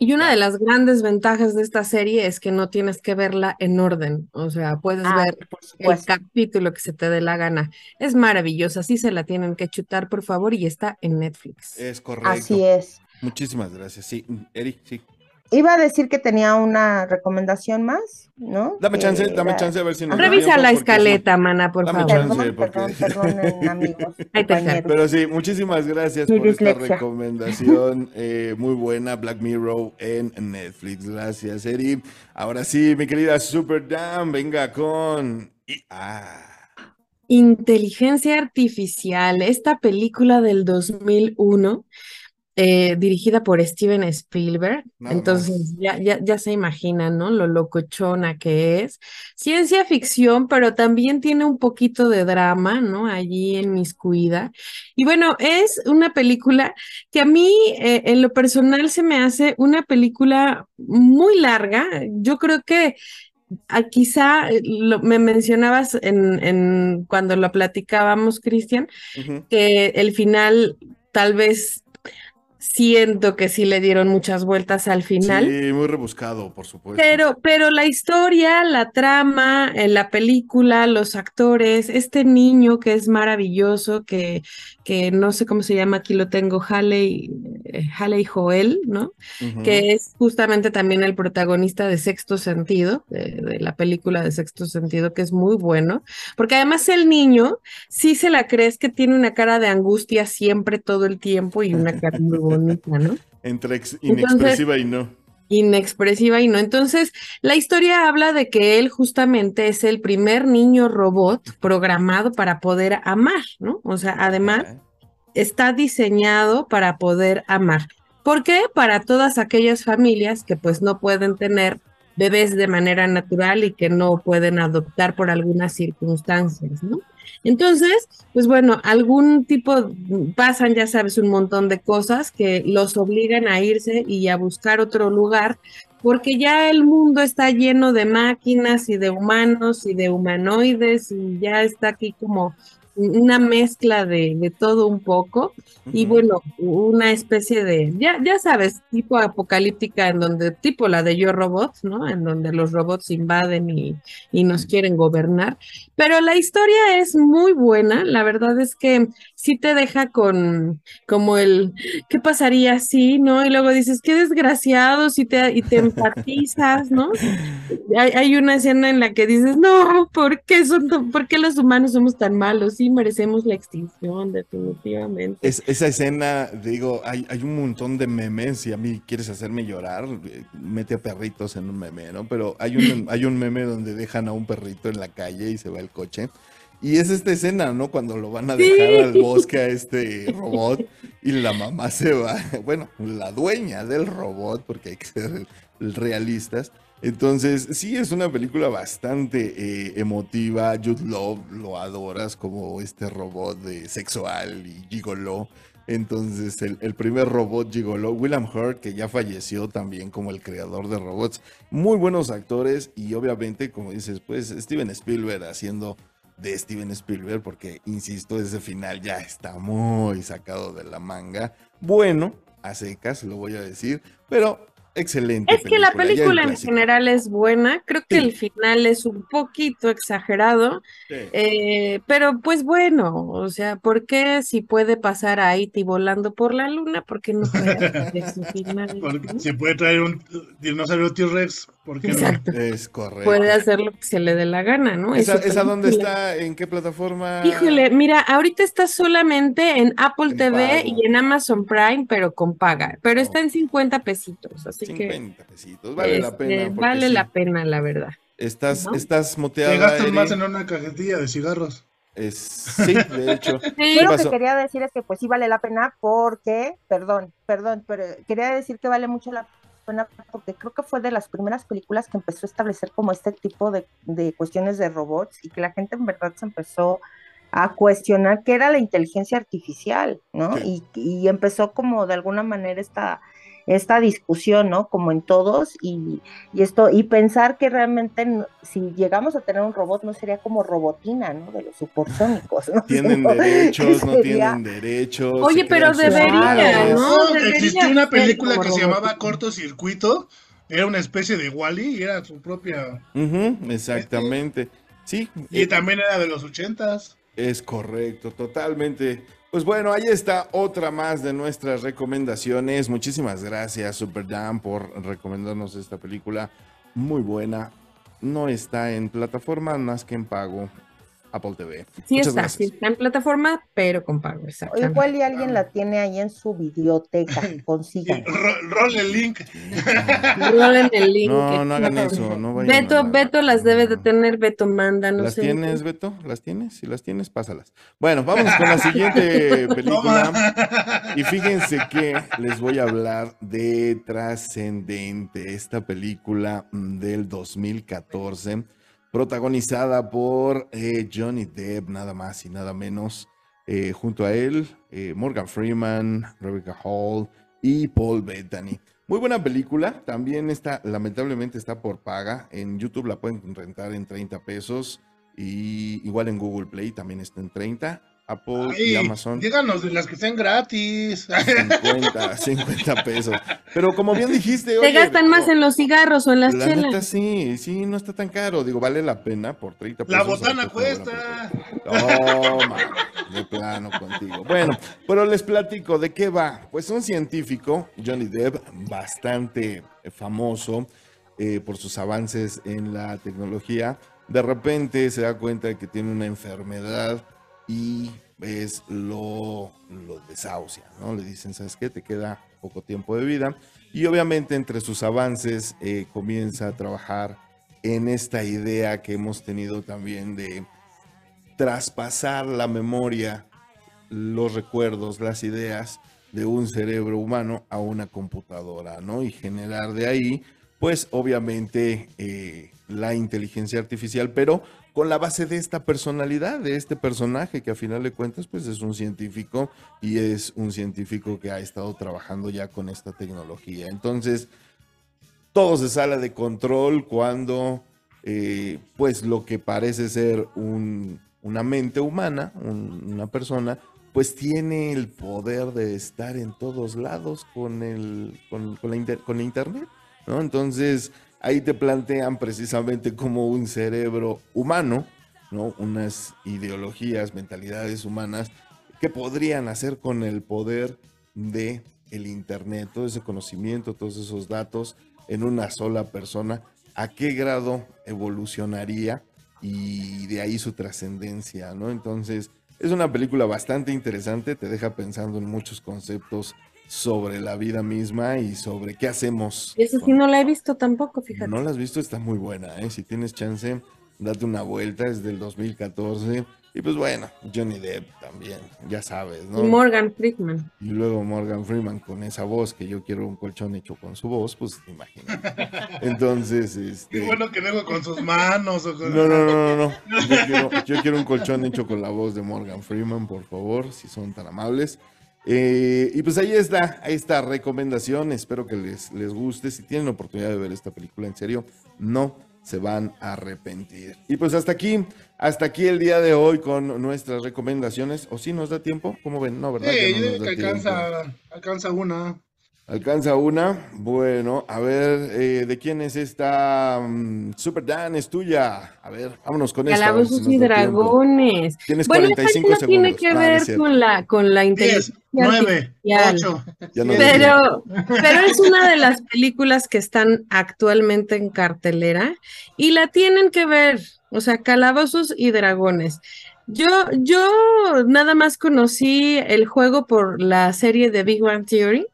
Y una de las grandes ventajas de esta serie es que no tienes que verla en orden, o sea, puedes ah, ver el capítulo que se te dé la gana. Es maravillosa, sí se la tienen que chutar, por favor, y está en Netflix. Es correcto. Así es. Muchísimas gracias. Sí, Eric, sí. Iba a decir que tenía una recomendación más, ¿no? Dame chance, dame chance a ver si nos Revisa la escaleta, mana, por dame favor. Chance porque... perdón, amigos. Pero sí, muchísimas gracias por esta recomendación eh, muy buena, Black Mirror en Netflix. Gracias, Eri. Ahora sí, mi querida Super Dan, venga con... Ah. Inteligencia Artificial, esta película del 2001 eh, dirigida por Steven Spielberg. Entonces ya, ya, ya, se imaginan, ¿no? Lo locochona que es. Ciencia ficción, pero también tiene un poquito de drama, ¿no? Allí en Miscuida. Y bueno, es una película que a mí, eh, en lo personal, se me hace una película muy larga. Yo creo que ah, quizá eh, me mencionabas en, en, cuando lo platicábamos, Cristian, que el final tal vez siento que sí le dieron muchas vueltas al final. Sí, muy rebuscado, por supuesto. Pero, pero la historia, la trama, en la película, los actores, este niño que es maravilloso, que, que no sé cómo se llama, aquí lo tengo, Haley, eh, Joel, ¿no? Que es justamente también el protagonista de Sexto Sentido, de, la película de Sexto Sentido, que es muy bueno, porque además el niño sí se la crees que tiene una cara de angustia siempre, todo el tiempo y una cara muy bonita, ¿no? Entre inexpresiva y no. Inexpresiva y no. Entonces, la historia habla de que él justamente es el primer niño robot programado para poder amar, ¿no? O sea, además, está diseñado para poder amar. ¿Por qué? Para todas aquellas familias que pues no pueden tener bebés de manera natural y que no pueden adoptar por algunas circunstancias, ¿no? Entonces, pues bueno, algún tipo, pasan, ya sabes, un montón de cosas que los obligan a irse y a buscar otro lugar, porque ya el mundo está lleno de máquinas y de humanos y de humanoides y ya está aquí como una mezcla de, todo un poco y bueno, una especie de, ya, ya sabes, tipo apocalíptica en donde, tipo la de Yo Robot, ¿no? En donde los robots invaden y, y nos quieren gobernar. Pero la historia es muy buena, la verdad es que sí te deja con como el, ¿qué pasaría si, no? Y luego dices, qué desgraciado, si te, y te empatizas, ¿no? Hay, hay, una escena en la que dices, no, ¿por qué, son, ¿por los humanos somos tan malos? Sí, merecemos la extinción, definitivamente. Es, esa escena, digo, hay, hay un montón de memes, y a mí quieres hacerme llorar, eh, mete a perritos en un meme, ¿no? Pero hay un, hay un meme donde dejan a un perrito en la calle y se va el coche. Y es esta escena, ¿no? Cuando lo van a dejar al bosque a este robot y la mamá se va, bueno, la dueña del robot, porque hay que ser realistas. Entonces, sí, es una película bastante eh, emotiva. Jude Love lo adoras como este robot de sexual y gigolo. Entonces, el, el, primer robot gigolo, William Hurt, que ya falleció también como el creador de robots. Muy buenos actores y obviamente, como dices, pues Steven Spielberg haciendo de Steven Spielberg, porque, insisto, ese final ya está muy sacado de la manga. Bueno, a secas, lo voy a decir, pero excelente. Es que la película en general es buena, creo que el final es un poquito exagerado, eh, pero pues bueno, o sea, ¿por qué si puede pasar a Haití volando por la luna? ¿Por qué no puede su final? Porque si puede traer un dinosaurio T-Rex, ¿por qué Exacto. no? Es correcto. Puede hacer lo que se le dé la gana, ¿no? ¿Esa, ¿esa dónde está? ¿En qué plataforma? Híjole, mira, ahorita está solamente en Apple TV y en Amazon Prime, pero con paga, pero está en 50 pesitos, así 50 pesitos, vale la pena. Este, vale la pena, la verdad. Estás, estás moteada. Te gastas más en una cajetilla de cigarros. Es, sí, de hecho. Yo lo que quería decir es que pues sí vale la pena porque, perdón, perdón, pero quería decir que vale mucho la porque creo que fue de las primeras películas que empezó a establecer como este tipo de, de cuestiones de robots y que la gente en verdad se empezó a cuestionar qué era la inteligencia artificial, ¿no? Y, y, empezó como de alguna manera esta, esta discusión, ¿no? Como en todos, y, esto, y pensar que realmente si llegamos a tener un robot no sería como robotina, ¿no? De los supersónicos, ¿no? Tienen derechos, no tienen derechos. Oye, pero debería, ¿no? Existió una película que se llamaba Cortocircuito, era una especie de Wally y era su propia. exactamente. Sí. Y también era de los ochentas. Es correcto, totalmente. Pues bueno, ahí está otra más de nuestras recomendaciones. Muchísimas gracias, Super Dan, por recomendarnos esta película. Muy buena. No está en plataforma más que en pago. Apple TV. Sí está, sí está en plataforma, pero con pago, Igual y alguien la tiene ahí en su biblioteca, consigan. Rol el link. Rolen el link. No, no hagan eso. No Beto, Beto las debe de tener, Beto manda, no ¿Las tienes, Beto? ¿Las tienes? Si las tienes, pásalas. Bueno, vamos con la siguiente película. y fíjense que les voy a hablar de Trascendente, esta película mm, del 2014 protagonizada por eh, Johnny Depp, nada más y nada menos. Eh, junto a él, eh, Morgan Freeman, Rebecca Hall y Paul Bettany. Muy buena película, también está, lamentablemente está por paga. En YouTube la pueden rentar en 30 pesos y igual en Google Play también está en 30. Apple y Amazon. Díganos de las que sean gratis. 50, 50 pesos. Pero como bien dijiste, Te gastan más en los cigarros o en las la chelas. Neta, sí, sí, no está tan caro. Digo, vale la pena por 30 pesos. La botana cuesta. Toma, de plano contigo. Bueno, pero les platico de qué va. Pues un científico, Johnny Depp, bastante famoso eh, por sus avances en la tecnología, de repente se da cuenta de que tiene una enfermedad y es lo, lo desahucia, ¿no? Le dicen, ¿sabes qué? Te queda poco tiempo de vida. Y obviamente entre sus avances eh, comienza a trabajar en esta idea que hemos tenido también de traspasar la memoria, los recuerdos, las ideas de un cerebro humano a una computadora, ¿no? Y generar de ahí, pues obviamente eh, la inteligencia artificial, pero con la base de esta personalidad, de este personaje que a final de cuentas pues es un científico y es un científico que ha estado trabajando ya con esta tecnología. Entonces, todo se sale de control cuando eh, pues lo que parece ser un, una mente humana, un, una persona, pues tiene el poder de estar en todos lados con, el, con, la, inter, con internet, ¿no? Entonces, ahí te plantean precisamente como un cerebro humano, ¿no? Unas ideologías, mentalidades humanas que podrían hacer con el poder de el internet, todo ese conocimiento, todos esos datos en una sola persona, a qué grado evolucionaría y de ahí su trascendencia, ¿no? Entonces, es una película bastante interesante, te deja pensando en muchos conceptos sobre la vida misma y sobre qué hacemos. Eso sí no la he visto tampoco, fíjate. No la has visto, está muy buena, ¿eh? Si tienes chance, date una vuelta, es del 2014. Y pues bueno, Johnny Depp también, ya sabes, ¿no? Y Morgan Freeman. Y luego Morgan Freeman con esa voz, que yo quiero un colchón hecho con su voz, pues imagínate. Entonces, este... Qué bueno que luego con sus manos o con... No, no, no, no, no. Yo quiero, yo quiero un colchón hecho con la voz de Morgan Freeman, por favor, si son tan amables. Eh, y pues ahí está, ahí está recomendación. Espero que les, les guste. Si tienen la oportunidad de ver esta película en serio, no se van a arrepentir. Y pues hasta aquí, hasta aquí el día de hoy con nuestras recomendaciones. ¿O si nos da tiempo? ¿Cómo ven? No, ¿verdad? Sí, Que no yo digo tiempo. alcanza una. Alcanza una. Bueno, a ver, eh, ¿de quién es esta? mm, Super Dan, es tuya. A ver, vámonos con esta. si Calabozos y dragones. Tienes Bueno, esta 45 no segundos. tiene que Ah, no ver con la, con la 10, inteligencia 9, artificial. 8. Ya no Pero, pero es una de las películas que están actualmente en cartelera y la tienen que ver, o sea, Calabozos y Dragones. Yo, yo nada más conocí el juego por la serie de Big Bang Theory,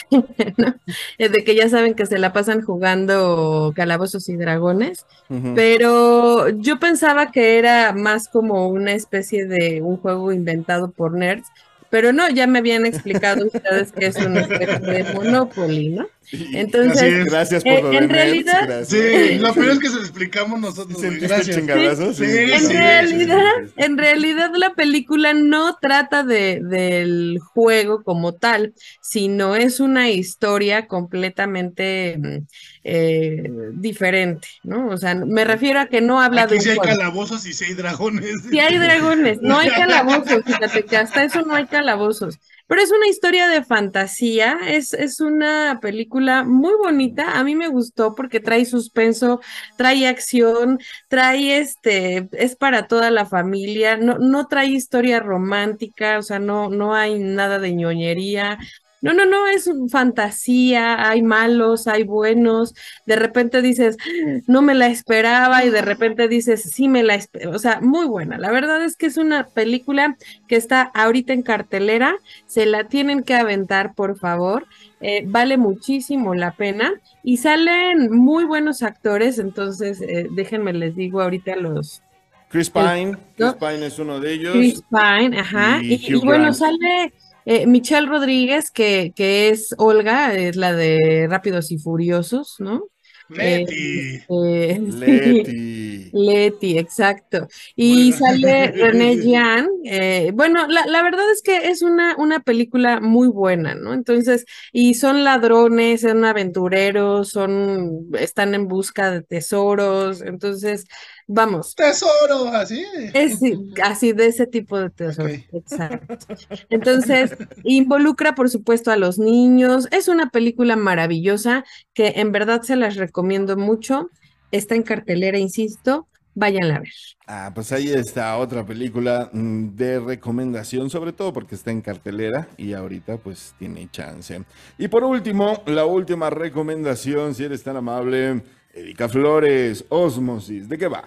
¿no? Eh, de que ya saben que se la pasan jugando Calabozos y Dragones, pero yo pensaba que era más como una especie de un juego inventado por nerds, pero no, ya me habían explicado ustedes que es una especie de Monopoly, ¿no? Entonces, es. Gracias por Eh, lo de en nerds, realidad- gracias. Sí, lo peor es que se lo explicamos nosotros. güey, ¿Sentiste el Gracias. chingadazo? Sí, En sí, realidad, en realidad la película no trata de, del juego como tal, sino es una historia completamente mm, eh, diferente, ¿no? O sea, me refiero a que no habla de Aquí sí hay juego. calabozos y sí hay dragones. Sí hay dragones, no hay calabozos, fíjate que hasta eso no hay calabozos. Pero es una historia de fantasía, es, es una película muy bonita, a mí me gustó porque trae suspenso, trae acción, trae este, es para toda la familia, no, no trae historia romántica, o sea, no, no hay nada de ñoñería. No, no, no, es fantasía, hay malos, hay buenos, de repente dices, no me la esperaba y de repente dices, sí me la esperaba, o sea, muy buena. La verdad es que es una película que está ahorita en cartelera, se la tienen que aventar, por favor, eh, vale muchísimo la pena y salen muy buenos actores, entonces eh, déjenme les digo ahorita los... Chris Pine, Chris ¿no? Pine es uno de ellos. Chris Pine, ajá, y y, y Hugh bueno, sale... eh, Michelle Rodríguez, que, que es Olga, es la de Rápidos y Furiosos, ¿no? Leti. Eh. Letty. Leti, exacto. Y Bueno. sale René Jean. eh, bueno, la, la verdad es que es una, una película muy buena, ¿no? Entonces, y son ladrones, son aventureros, son, están en busca de tesoros. Entonces, vamos. Tesoro, así. Es así de ese tipo de tesoro. Exacto. Entonces, involucra, por supuesto, a los niños. Es una película maravillosa que en verdad se las recomiendo mucho. Está en cartelera, insisto. Váyanla a ver. Ah, pues ahí está otra película mm, de recomendación, sobre todo porque está en cartelera y ahorita pues tiene chance. Y por último, la última recomendación, si eres tan amable, Erika Flores, Osmosis, ¿de qué va?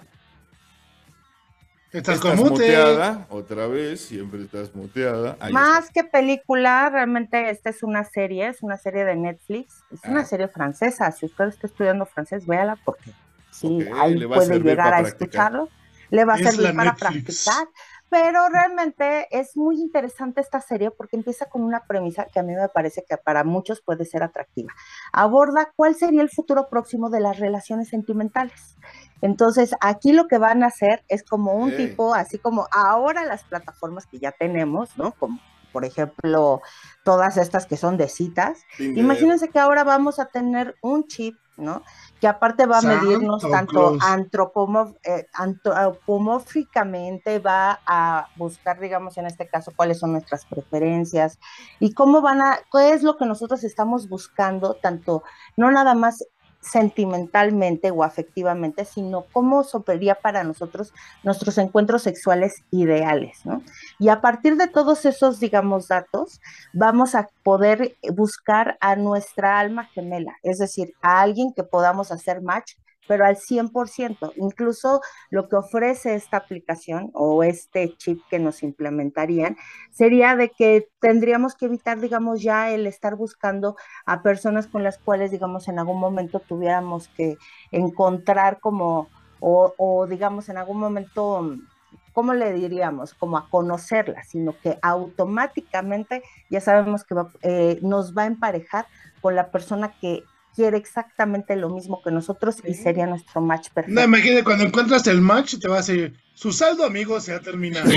Estás, estás muteada, otra vez, siempre estás muteada. Más que película, realmente esta es una serie, es una serie de Netflix, es una ah. serie francesa. Si usted está estudiando francés, véala porque sí, ahí puede llegar a escucharlo. Le va a servir para practicar. Pero realmente es muy interesante esta serie porque empieza con una premisa que a mí me parece que para muchos puede ser atractiva. Aborda cuál sería el futuro próximo de las relaciones sentimentales. Entonces, aquí lo que van a hacer es como un tipo, así como ahora las plataformas que ya tenemos, ¿no? Como por ejemplo, todas estas que son de citas. Imagínense que ahora vamos a tener un chip, ¿no? Que aparte va a medirnos tanto eh, antropomórficamente, va a buscar, digamos, en este caso, cuáles son nuestras preferencias y cómo van a, qué es lo que nosotros estamos buscando, tanto, no nada más sentimentalmente o afectivamente, sino cómo sopería para nosotros nuestros encuentros sexuales ideales, ¿no? Y a partir de todos esos, digamos, datos, vamos a poder buscar a nuestra alma gemela, es decir, a alguien que podamos hacer match pero al 100%. Incluso lo que ofrece esta aplicación o este chip que nos implementarían sería de que tendríamos que evitar, digamos, ya el estar buscando a personas con las cuales, digamos, en algún momento tuviéramos que encontrar como, o, digamos, en algún momento... ¿cómo le diríamos? Como a conocerla, sino que automáticamente ya sabemos que eh, nos va a emparejar con la persona que quiere exactamente lo mismo que nosotros y sería nuestro match perfecto. No, imagínate, cuando encuentras el match, te va a decir, su saldo, amigo, se ha terminado.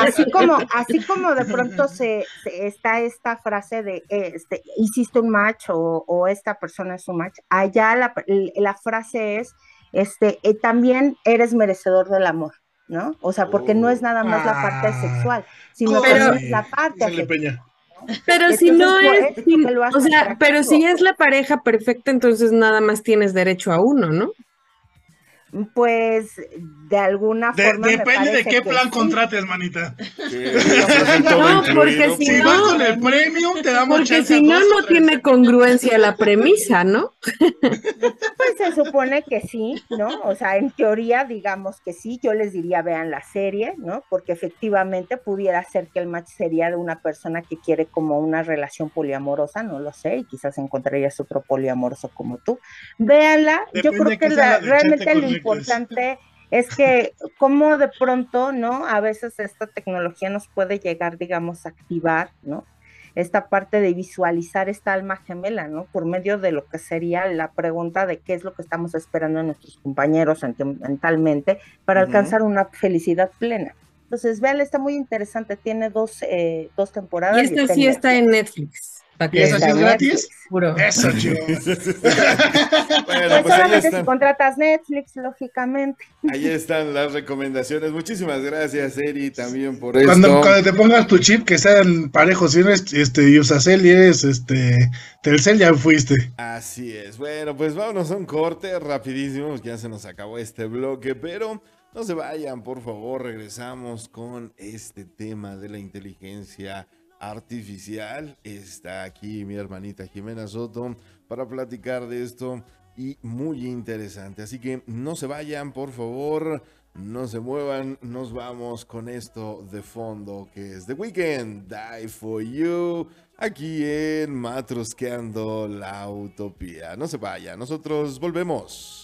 así como, así como de pronto se, está esta frase de, este, hiciste un match o, esta persona es un match, allá la, la frase es, este, eh, también eres merecedor del amor. ¿no? O sea, porque no es nada más la parte ah. sexual, sino también la parte pero si no es, o sea, pero si es la pareja perfecta, entonces nada más tienes derecho a uno, ¿no? Pues de alguna forma. depende de qué plan contrates, manita. no, porque si, no. con el premium, te damos Porque si no, no tiene congruencia la premisa, ¿no? Pues se supone que sí, ¿no? O sea, en teoría, digamos que sí. Yo les diría, vean la serie, ¿no? Porque efectivamente pudiera ser que el match sería de una persona que quiere como una relación poliamorosa, no lo sé, y quizás encontrarías otro poliamoroso como tú. Véanla. Yo creo que, realmente lo importante es que como de pronto, ¿no? A veces esta tecnología nos puede llegar, digamos, a activar, ¿no? Esta parte de visualizar esta alma gemela, ¿no? Por medio de lo que sería la pregunta de qué es lo que estamos esperando en nuestros compañeros sentimentalmente para alcanzar una felicidad plena. Entonces, vean, está muy interesante, tiene dos, eh, dos temporadas. Y sí está en Netflix. ¿Y eso sí es gratis? Eso, chido. bueno, pues, solamente si contratas Netflix, lógicamente. Ahí están las recomendaciones. Muchísimas gracias, Eri, también por esto. Cuando, cuando te pongas tu chip, que sean parejos. Si eres este, Usacel y eres este, Telcel, ya fuiste. Así es. Bueno, pues vámonos a un corte rapidísimo. Ya se nos acabó este bloque, pero... No se vayan, por favor, regresamos con este tema de la inteligencia artificial. Está aquí mi hermanita Jimena Soto para platicar de esto y muy interesante. Así que no se vayan, por favor, no se muevan, nos vamos con esto de fondo que es The Weekend, Die for You, aquí en Matrosqueando la Utopía. No se vayan, nosotros volvemos.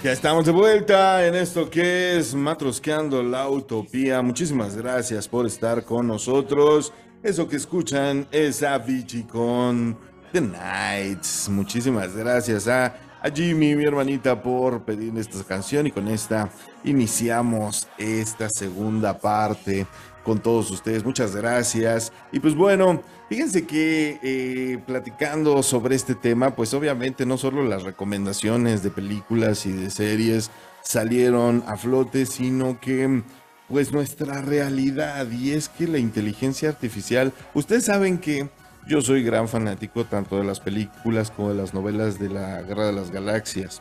Ya estamos de vuelta en esto que es Matrosqueando la Utopía. Muchísimas gracias por estar con nosotros. Eso que escuchan es Avicii con The Nights. Muchísimas gracias a, a Jimmy, mi hermanita, por pedir esta canción y con esta iniciamos esta segunda parte con todos ustedes. Muchas gracias. Y pues bueno, fíjense que eh, platicando sobre este tema, pues obviamente no solo las recomendaciones de películas y de series salieron a flote, sino que pues nuestra realidad y es que la inteligencia artificial, ustedes saben que yo soy gran fanático tanto de las películas como de las novelas de la Guerra de las Galaxias.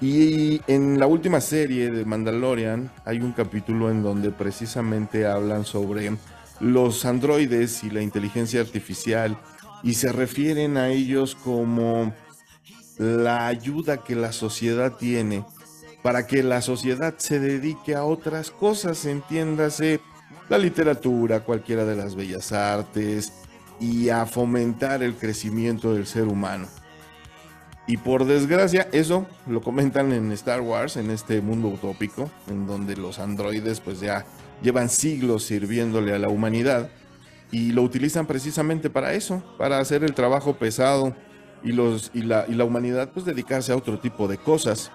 Y en la última serie de Mandalorian hay un capítulo en donde precisamente hablan sobre los androides y la inteligencia artificial y se refieren a ellos como la ayuda que la sociedad tiene para que la sociedad se dedique a otras cosas, entiéndase la literatura, cualquiera de las bellas artes, y a fomentar el crecimiento del ser humano. Y por desgracia, eso lo comentan en Star Wars, en este mundo utópico, en donde los androides pues ya llevan siglos sirviéndole a la humanidad y lo utilizan precisamente para eso, para hacer el trabajo pesado y, los, y, la, y la humanidad pues dedicarse a otro tipo de cosas.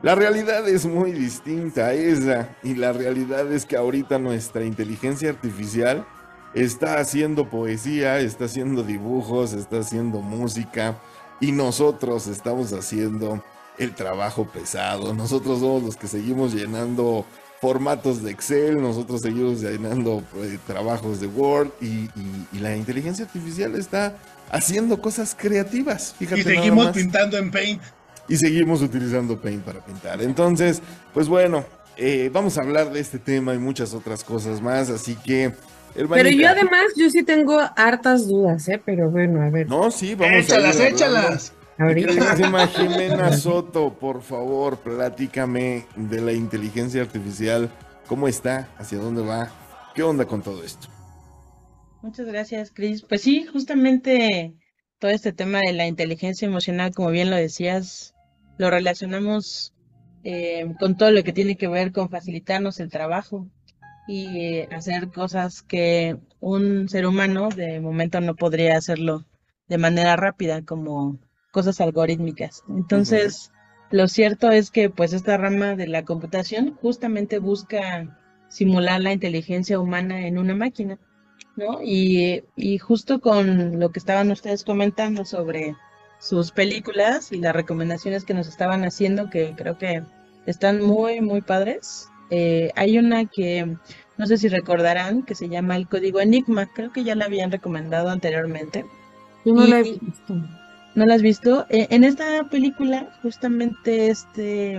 La realidad es muy distinta a esa y la realidad es que ahorita nuestra inteligencia artificial está haciendo poesía, está haciendo dibujos, está haciendo música y nosotros estamos haciendo el trabajo pesado. Nosotros somos los que seguimos llenando formatos de Excel, nosotros seguimos llenando eh, trabajos de Word y, la inteligencia artificial está haciendo cosas creativas. y seguimos pintando en Paint. Y seguimos utilizando Paint para pintar. Entonces, pues bueno, eh, vamos a hablar de este tema y muchas otras cosas más. Así que pero yo además, yo sí tengo hartas dudas, ¿eh? Pero bueno, a ver. No, sí, vamos échalas, a échalas. Ahorita. Jimena Soto, por favor, platícame de la inteligencia artificial. ¿Cómo está? ¿Hacia dónde va? ¿Qué onda con todo esto? Muchas gracias, Cris. Pues sí, justamente todo este tema de la inteligencia emocional, como bien lo decías, lo relacionamos eh, con todo lo que tiene que ver con facilitarnos el trabajo, y hacer cosas que un ser humano de momento no podría hacerlo de manera rápida, como cosas algorítmicas. Entonces, lo cierto es que pues esta rama de la computación justamente busca simular la inteligencia humana en una máquina, ¿no? Y, y justo con lo que estaban ustedes comentando sobre sus películas y las recomendaciones que nos estaban haciendo, que creo que están muy, muy padres. Eh, hay una que no sé si recordarán que se llama El Código Enigma. Creo que ya la habían recomendado anteriormente. Yo no la he visto. ¿No la has visto? Eh, en esta película, justamente este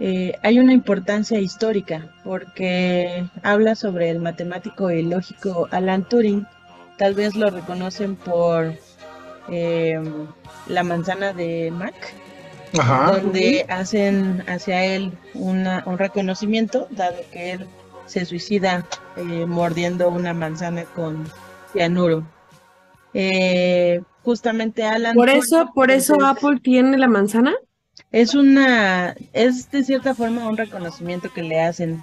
eh, hay una importancia histórica porque habla sobre el matemático y lógico Alan Turing. Tal vez lo reconocen por la manzana de Mac donde hacen hacia él un reconocimiento, dado que él se suicida eh, mordiendo una manzana con cianuro. Eh, justamente Alan. Por eso, por eso Apple tiene la manzana. Es una, es de cierta forma un reconocimiento que le hacen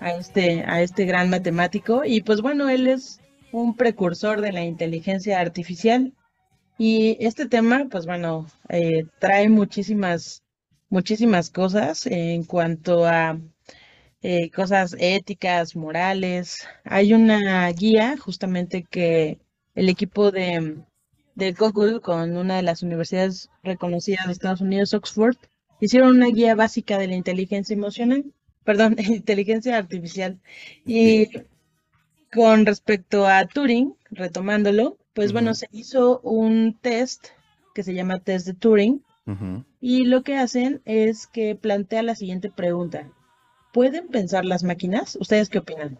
a este, a este gran matemático. Y pues bueno, él es un precursor de la inteligencia artificial. Y este tema, pues bueno, eh, trae muchísimas, muchísimas cosas en cuanto a eh, cosas éticas, morales. Hay una guía justamente que el equipo de, de Google con una de las universidades reconocidas de Estados Unidos, Oxford, hicieron una guía básica de la inteligencia emocional, perdón, inteligencia artificial. Y con respecto a Turing, retomándolo, pues bueno, se hizo un test que se llama test de Turing y lo que hacen es que plantea la siguiente pregunta. ¿pueden pensar las máquinas? ¿Ustedes qué opinan?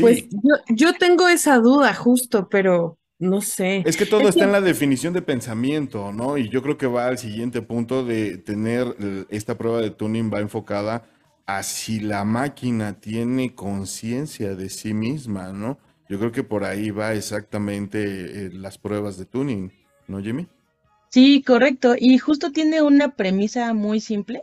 Pues yo, yo tengo esa duda justo, pero no sé. Es que todo está en la definición de pensamiento, ¿no? Y yo creo que va al siguiente punto de tener esta prueba de tuning va enfocada a si la máquina tiene conciencia de sí misma, ¿no? Yo creo que por ahí va exactamente eh, las pruebas de tuning, ¿no, Jimmy? Sí, correcto. Y justo tiene una premisa muy simple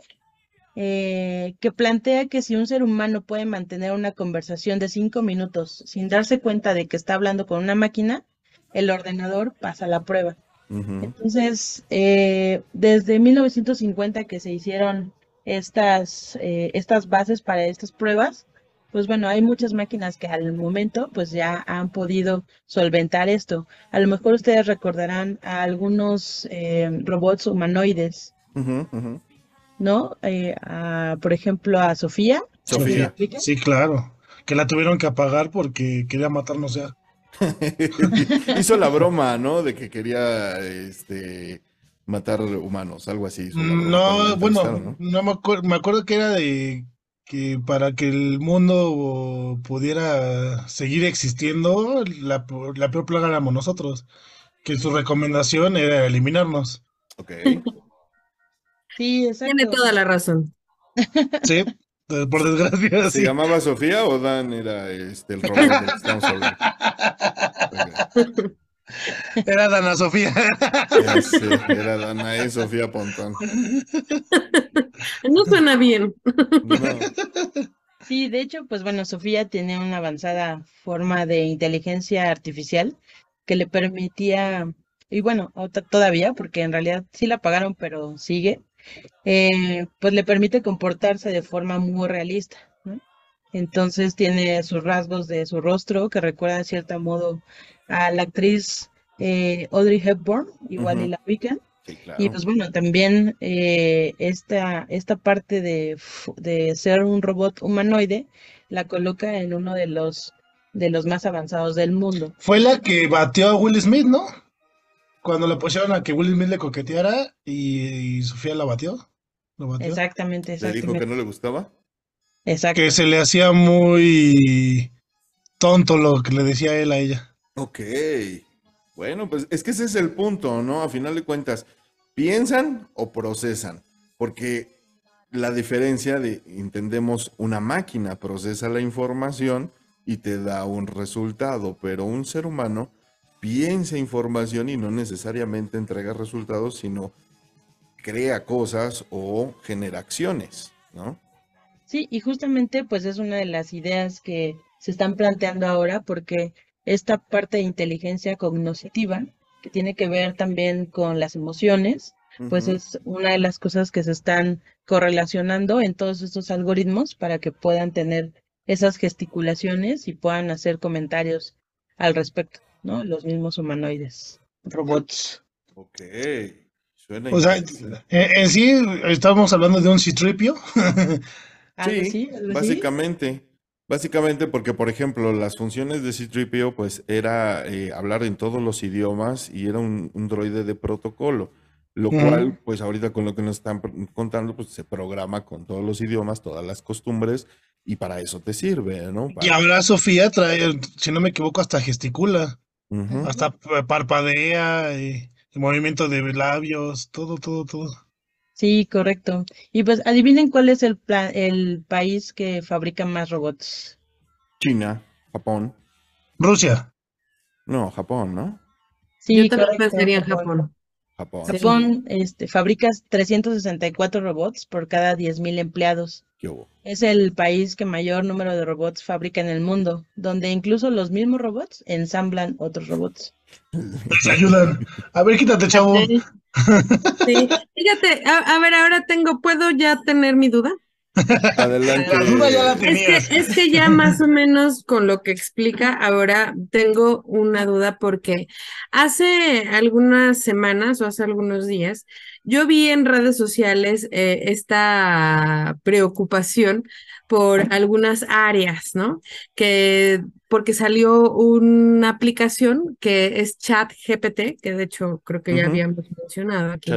eh, que plantea que si un ser humano puede mantener una conversación de cinco minutos sin darse cuenta de que está hablando con una máquina, el ordenador pasa la prueba. Entonces, eh, desde 1950 que se hicieron estas, eh, estas bases para estas pruebas, pues bueno, hay muchas máquinas que al momento pues ya han podido solventar esto. A lo mejor ustedes recordarán a algunos robots humanoides ¿no? Eh, por ejemplo, a Sofía. Sofía. Sí, claro. Que la tuvieron que apagar porque quería matarnos ya. Hizo la broma, ¿no? De que quería este, matar humanos, algo así. No, bueno, ¿no? me, acuerdo, me acuerdo que era de que para que el mundo pudiera seguir existiendo, la, la peor plaga éramos nosotros. Que su recomendación era eliminarnos. Ok. Sí, exacto. Tiene toda la razón. Sí, por desgracia. ¿Se llamaba Sofía o Dan era este, el robot que estamos hablando? Era Dana Sofía. era Dana y Sofía Pontón. No suena bien. Sí, de hecho, pues bueno, Sofía tiene una avanzada forma de inteligencia artificial que le permitía, y bueno, todavía, porque en realidad sí la pagaron, pero sigue, eh, pues le permite comportarse de forma muy realista. Entonces tiene sus rasgos de su rostro que recuerda de cierto modo a la actriz eh, Audrey Hepburn, igual y la ubican. Y pues bueno, también eh, esta, esta parte de, de, ser un robot humanoide la coloca en uno de los, de los más avanzados del mundo. Fue la que batió a Will Smith, ¿no? cuando le pusieron a que Will Smith le coqueteara y, Sofía la batió. Exactamente, exactamente. ¿Le dijo que no le gustaba? Exacto. Que se le hacía muy tonto lo que le decía él a ella. Ok. Bueno, pues es que ese es el punto, ¿no? A final de cuentas, ¿piensan o procesan? Porque la diferencia de, entendemos, una máquina procesa la información y te da un resultado, pero un ser humano piensa información y no necesariamente entrega resultados, sino crea cosas o genera acciones, ¿no? Sí, y justamente pues es una de las ideas que se están planteando ahora porque esta parte de inteligencia cognitiva, que tiene que ver también con las emociones, pues es una de las cosas que se están correlacionando en todos estos algoritmos para que puedan tener esas gesticulaciones y puedan hacer comentarios al respecto. ¿no? Los mismos humanoides, robots. Ok. Suena o sea, en, sí estamos hablando de un citripio. sí, básicamente. Básicamente porque, por ejemplo, las funciones de C-Tripio, pues era eh, hablar en todos los idiomas y era un, droide de protocolo, lo cual, pues ahorita con lo que nos están contando, pues se programa con todos los idiomas, todas las costumbres y para eso te sirve, ¿no? Y ahora Sofía trae, si no me equivoco, hasta gesticula. Hasta parpadea, y el movimiento de labios, todo, todo, todo. Sí, correcto. Y pues adivinen cuál es el, el país que fabrica más robots. China, Japón. Rusia. No, Japón, ¿no? Sí, Yo también sería Japón. Japón. Japón este, fabrica 364 robots por cada 10.000 empleados. Es el país que mayor número de robots fabrica en el mundo, donde incluso los mismos robots ensamblan otros robots. Les ayudan. A ver, quítate, chavo. Sí. Fíjate, a, ver, ahora tengo, ¿puedo ya tener mi duda? Adelante. Es que, es que ya más o menos con lo que explica, ahora tengo una duda porque hace algunas semanas o hace algunos días yo vi en redes sociales eh, esta preocupación por algunas áreas, ¿no? Que porque salió una aplicación que es Chat GPT, que de hecho creo que ya habíamos mencionado aquí,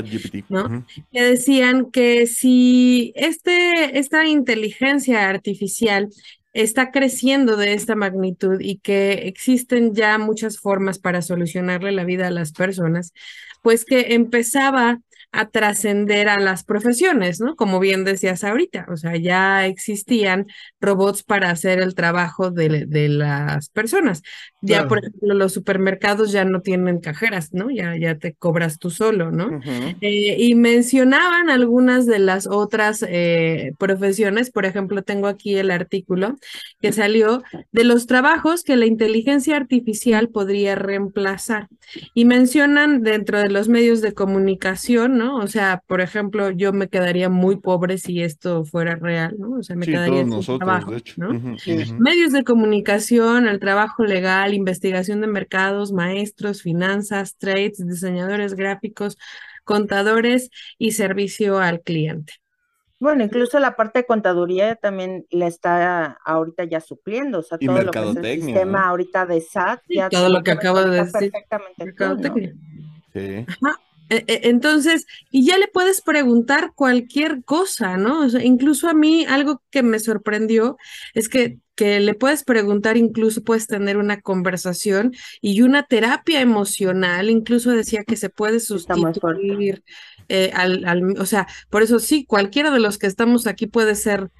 ¿no? Que decían que si este, esta inteligencia artificial está creciendo de esta magnitud y que existen ya muchas formas para solucionarle la vida a las personas, pues que empezaba a trascender a las profesiones, ¿no? Como bien decías ahorita, o sea, ya existían robots para hacer el trabajo de, de las personas. Ya, por ejemplo, los supermercados ya no tienen cajeras, ¿no? Ya, ya te cobras tú solo, ¿no? Eh, y mencionaban algunas de las otras eh, profesiones, por ejemplo, tengo aquí el artículo que salió de los trabajos que la inteligencia artificial podría reemplazar. Y mencionan dentro de los medios de comunicación, ¿no? O sea, por ejemplo, yo me quedaría muy pobre si esto fuera real, ¿no? O sea, me quedaría sin trabajo, ¿no? Medios de comunicación, el trabajo legal, investigación de mercados, maestros, finanzas, trades, diseñadores gráficos, contadores y servicio al cliente. Bueno, incluso la parte de contaduría también le está ahorita ya supliendo, o sea, todo lo que es el sistema ahorita de SAT, ya todo lo que acabo de decir. Perfectamente. Sí. Ajá. E, e, entonces, y ya le puedes preguntar cualquier cosa, ¿no? O sea, incluso a mí algo que me sorprendió es que, que le puedes preguntar, incluso puedes tener una conversación y una terapia emocional, incluso decía que se puede sustituir eh, al, al, o sea, por eso sí, cualquiera de los que estamos aquí puede ser,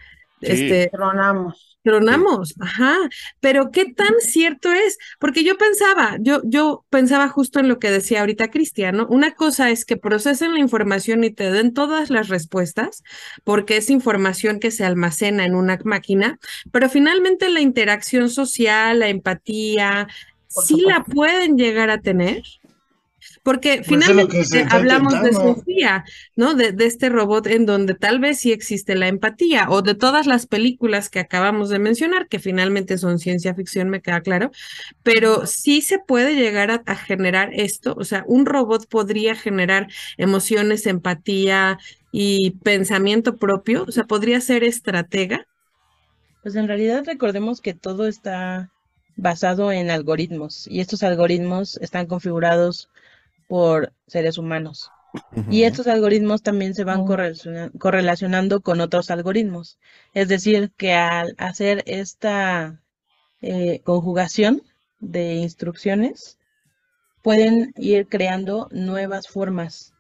este, tronamos Tronamos, ajá, pero qué tan cierto es, porque yo pensaba, yo, yo pensaba justo en lo que decía ahorita Cristian, ¿no? Una cosa es que procesen la información y te den todas las respuestas, porque es información que se almacena en una máquina, pero finalmente la interacción social, la empatía, sí la pueden llegar a tener. Porque pues finalmente hablamos de Sofía, ¿no? De, de, este robot en donde tal vez sí existe la empatía, o de todas las películas que acabamos de mencionar, que finalmente son ciencia ficción, me queda claro, pero sí se puede llegar a, a generar esto, o sea, un robot podría generar emociones, empatía y pensamiento propio, o sea, podría ser estratega. Pues en realidad recordemos que todo está basado en algoritmos y estos algoritmos están configurados por seres humanos. Y estos algoritmos también se van correlacionando con otros algoritmos. Es decir, que al hacer esta eh, conjugación de instrucciones, pueden ir creando nuevas formas.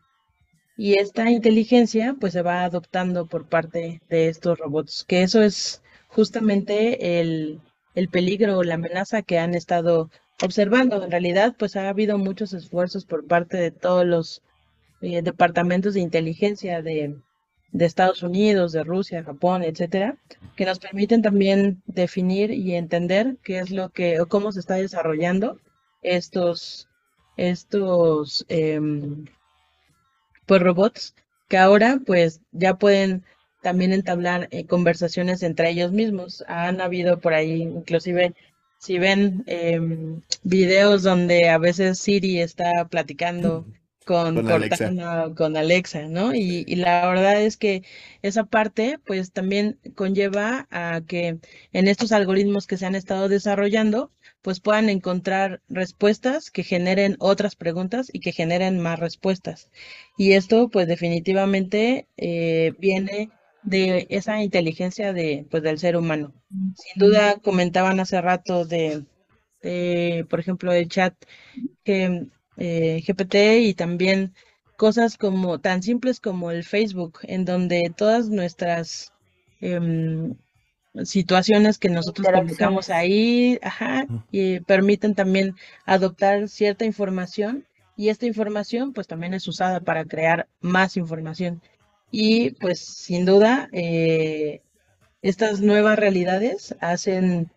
Y esta inteligencia pues se va adoptando por parte de estos robots, que eso es justamente el, el peligro o la amenaza que han estado observando. En realidad, pues ha habido muchos esfuerzos por parte de todos los eh, departamentos de inteligencia de, Estados Unidos, de Rusia, Japón, etcétera, que nos permiten también definir y entender qué es lo que o cómo se está desarrollando estos estos em, pues robots que ahora pues ya pueden también entablar eh, conversaciones entre ellos mismos. Han habido por ahí inclusive si ven eh, videos donde a veces Siri está platicando con, con Cortana, con Alexa, ¿no? Y, y, la verdad es que esa parte, pues también conlleva a que en estos algoritmos que se han estado desarrollando, pues puedan encontrar respuestas que generen otras preguntas y que generen más respuestas. Y esto, pues definitivamente eh, viene de esa inteligencia de, pues, del ser humano. Sin duda comentaban hace rato de, por ejemplo, el chat que, eh, GPT y también cosas como tan simples como el Facebook, en donde todas nuestras em, situaciones que nosotros publicamos ahí, ajá, y permiten también adoptar cierta información y esta información pues también es usada para crear más información. Y pues sin duda, eh, estas nuevas realidades hacen,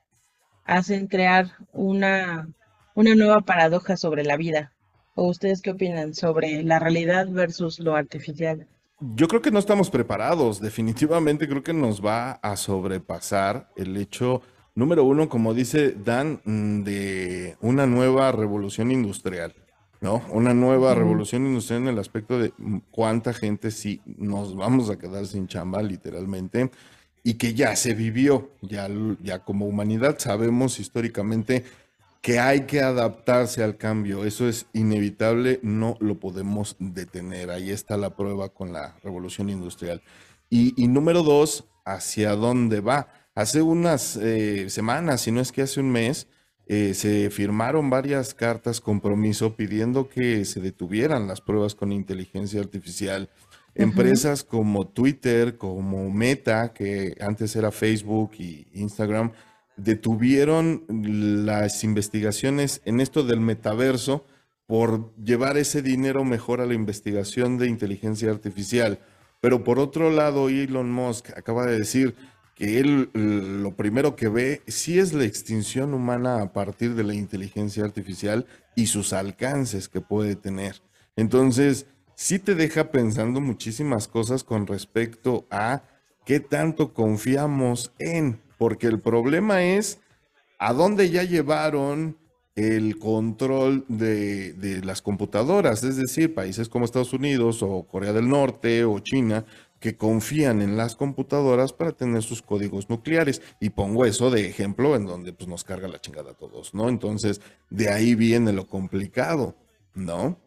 hacen crear una, una nueva paradoja sobre la vida. ¿O ustedes qué opinan sobre la realidad versus lo artificial? Yo creo que no estamos preparados. Definitivamente creo que nos va a sobrepasar el hecho, número uno, como dice Dan, mm, de una nueva revolución industrial. ¿No? Una nueva revolución industrial en el aspecto de cuánta gente sí nos vamos a quedar sin chamba, literalmente. y que ya se vivió, ya, ya como humanidad sabemos históricamente que hay que adaptarse al cambio, eso es inevitable, no lo podemos detener, ahí está la prueba con la revolución industrial. Y, número dos, ¿hacia dónde va? Hace unas eh, semanas, si no es que hace un mes, eh, se firmaron varias cartas compromiso pidiendo que se detuvieran las pruebas con inteligencia artificial. Empresas como Twitter, como Meta, que antes era Facebook y Instagram, detuvieron las investigaciones en esto del metaverso por llevar ese dinero mejor a la investigación de inteligencia artificial. Pero por otro lado, Elon Musk acaba de decir, que él lo primero que ve sí es la extinción humana a partir de la inteligencia artificial y sus alcances que puede tener. Entonces, sí te deja pensando muchísimas cosas con respecto a qué tanto confiamos en, porque el problema es a dónde ya llevaron el control de, de, las computadoras, es decir, países como Estados Unidos o Corea del Norte o China, que confían en las computadoras para tener sus códigos nucleares. Y pongo eso de ejemplo en donde pues, nos carga la chingada a todos, ¿no? Entonces, de ahí viene lo complicado, ¿no?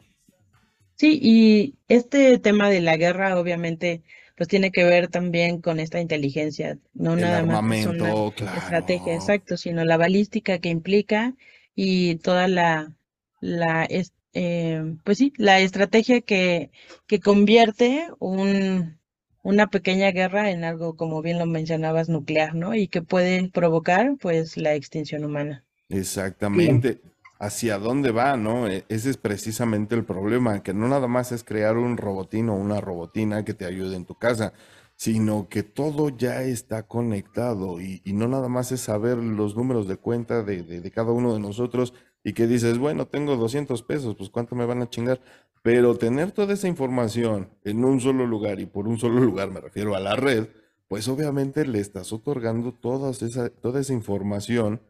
Sí, y este tema de la guerra, obviamente, pues tiene que ver también con esta inteligencia, no nada más una estrategia, exacto, sino la balística que implica y toda la, la eh, pues sí, la estrategia que, que convierte un, una pequeña guerra en algo, como bien lo mencionabas, nuclear, ¿no? Y que puede provocar, pues, la extinción humana. Exactamente. ¿Hacia dónde va, no? E, ese es precisamente el problema, que no nada más es crear un robotín o una robotina que te ayude en tu casa, sino que todo ya está conectado y, no nada más es saber los números de cuenta de, de, cada uno de nosotros y que dices, bueno, tengo 200 pesos, pues cuánto me van a chingar. Pero tener toda esa información en un solo lugar, y por un solo lugar me refiero a la red, pues obviamente le estás otorgando toda esa, toda esa información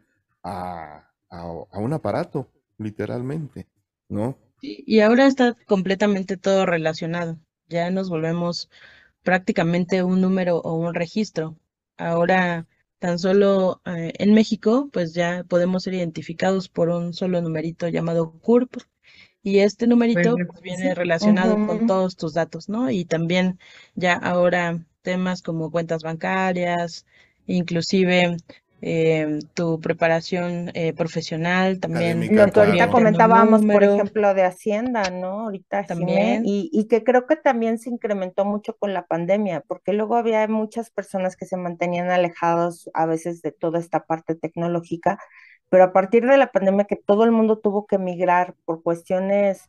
a, a, un aparato, literalmente, ¿no? Y ahora está completamente todo relacionado. Ya nos volvemos prácticamente un número o un registro. Ahora, tan solo eh, en México, pues ya podemos ser identificados por un solo numerito llamado CURP, y este numerito pues, viene relacionado con todos tus datos, ¿no? Y también ya ahora temas como cuentas bancarias, inclusive eh, tu preparación eh, profesional también. Lo que ahorita comentábamos, por ejemplo, de Hacienda, ¿no? Ahorita también. Y, y, que creo que también se incrementó mucho con la pandemia, porque luego había muchas personas que se mantenían alejados a veces de toda esta parte tecnológica pero a partir de la pandemia que todo el mundo tuvo que migrar por cuestiones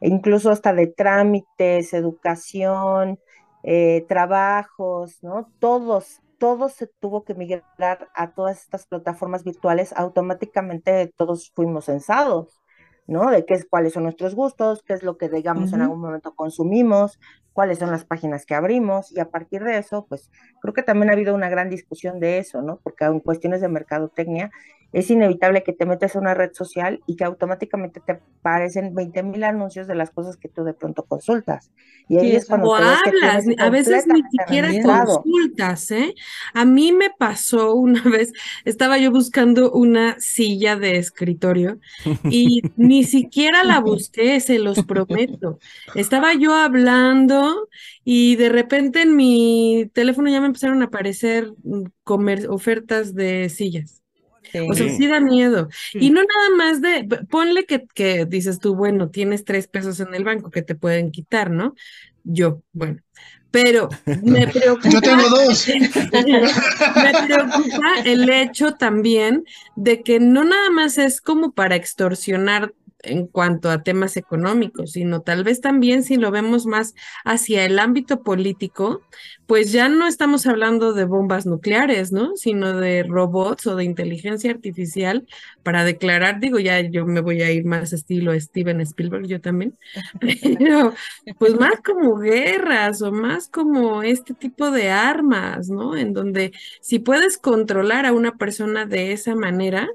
incluso hasta de trámites, educación, eh, trabajos, ¿no? Todos, todos se tuvo que migrar a todas estas plataformas virtuales, automáticamente todos fuimos censados. ¿no? De qué es, cuáles son nuestros gustos, qué es lo que, digamos, en algún momento consumimos, cuáles son las páginas que abrimos, y a partir de eso, pues creo que también ha habido una gran discusión de eso, ¿no? Porque en cuestiones de mercadotecnia es inevitable que te metas a una red social y que automáticamente te aparecen 20 mil anuncios de las cosas que tú de pronto consultas. Y ahí es cuando hablas, a veces ni siquiera consultas, ¿eh? A mí me pasó una vez, estaba yo buscando una silla de escritorio y ni siquiera la busqué, se los prometo. Estaba yo hablando y de repente en mi teléfono ya me empezaron a aparecer mm, ofertas de sillas. O sea, sí da miedo. Y no nada más de, ponle que, que dices tú, bueno, tienes tres pesos en el banco que te pueden quitar, ¿no? Yo, bueno, pero me preocupa. Yo tengo dos. me preocupa el hecho también de que no nada más es como para extorsionar en cuanto a temas económicos, sino tal vez también si lo vemos más hacia el ámbito político, pues ya no estamos hablando de bombas nucleares, ¿no? Sino de robots o de inteligencia artificial para declarar, digo, ya yo me voy a ir más estilo Steven Spielberg, yo también, pero pues más como guerras o más como este tipo de armas, ¿no? En donde si puedes controlar a una persona de esa manera,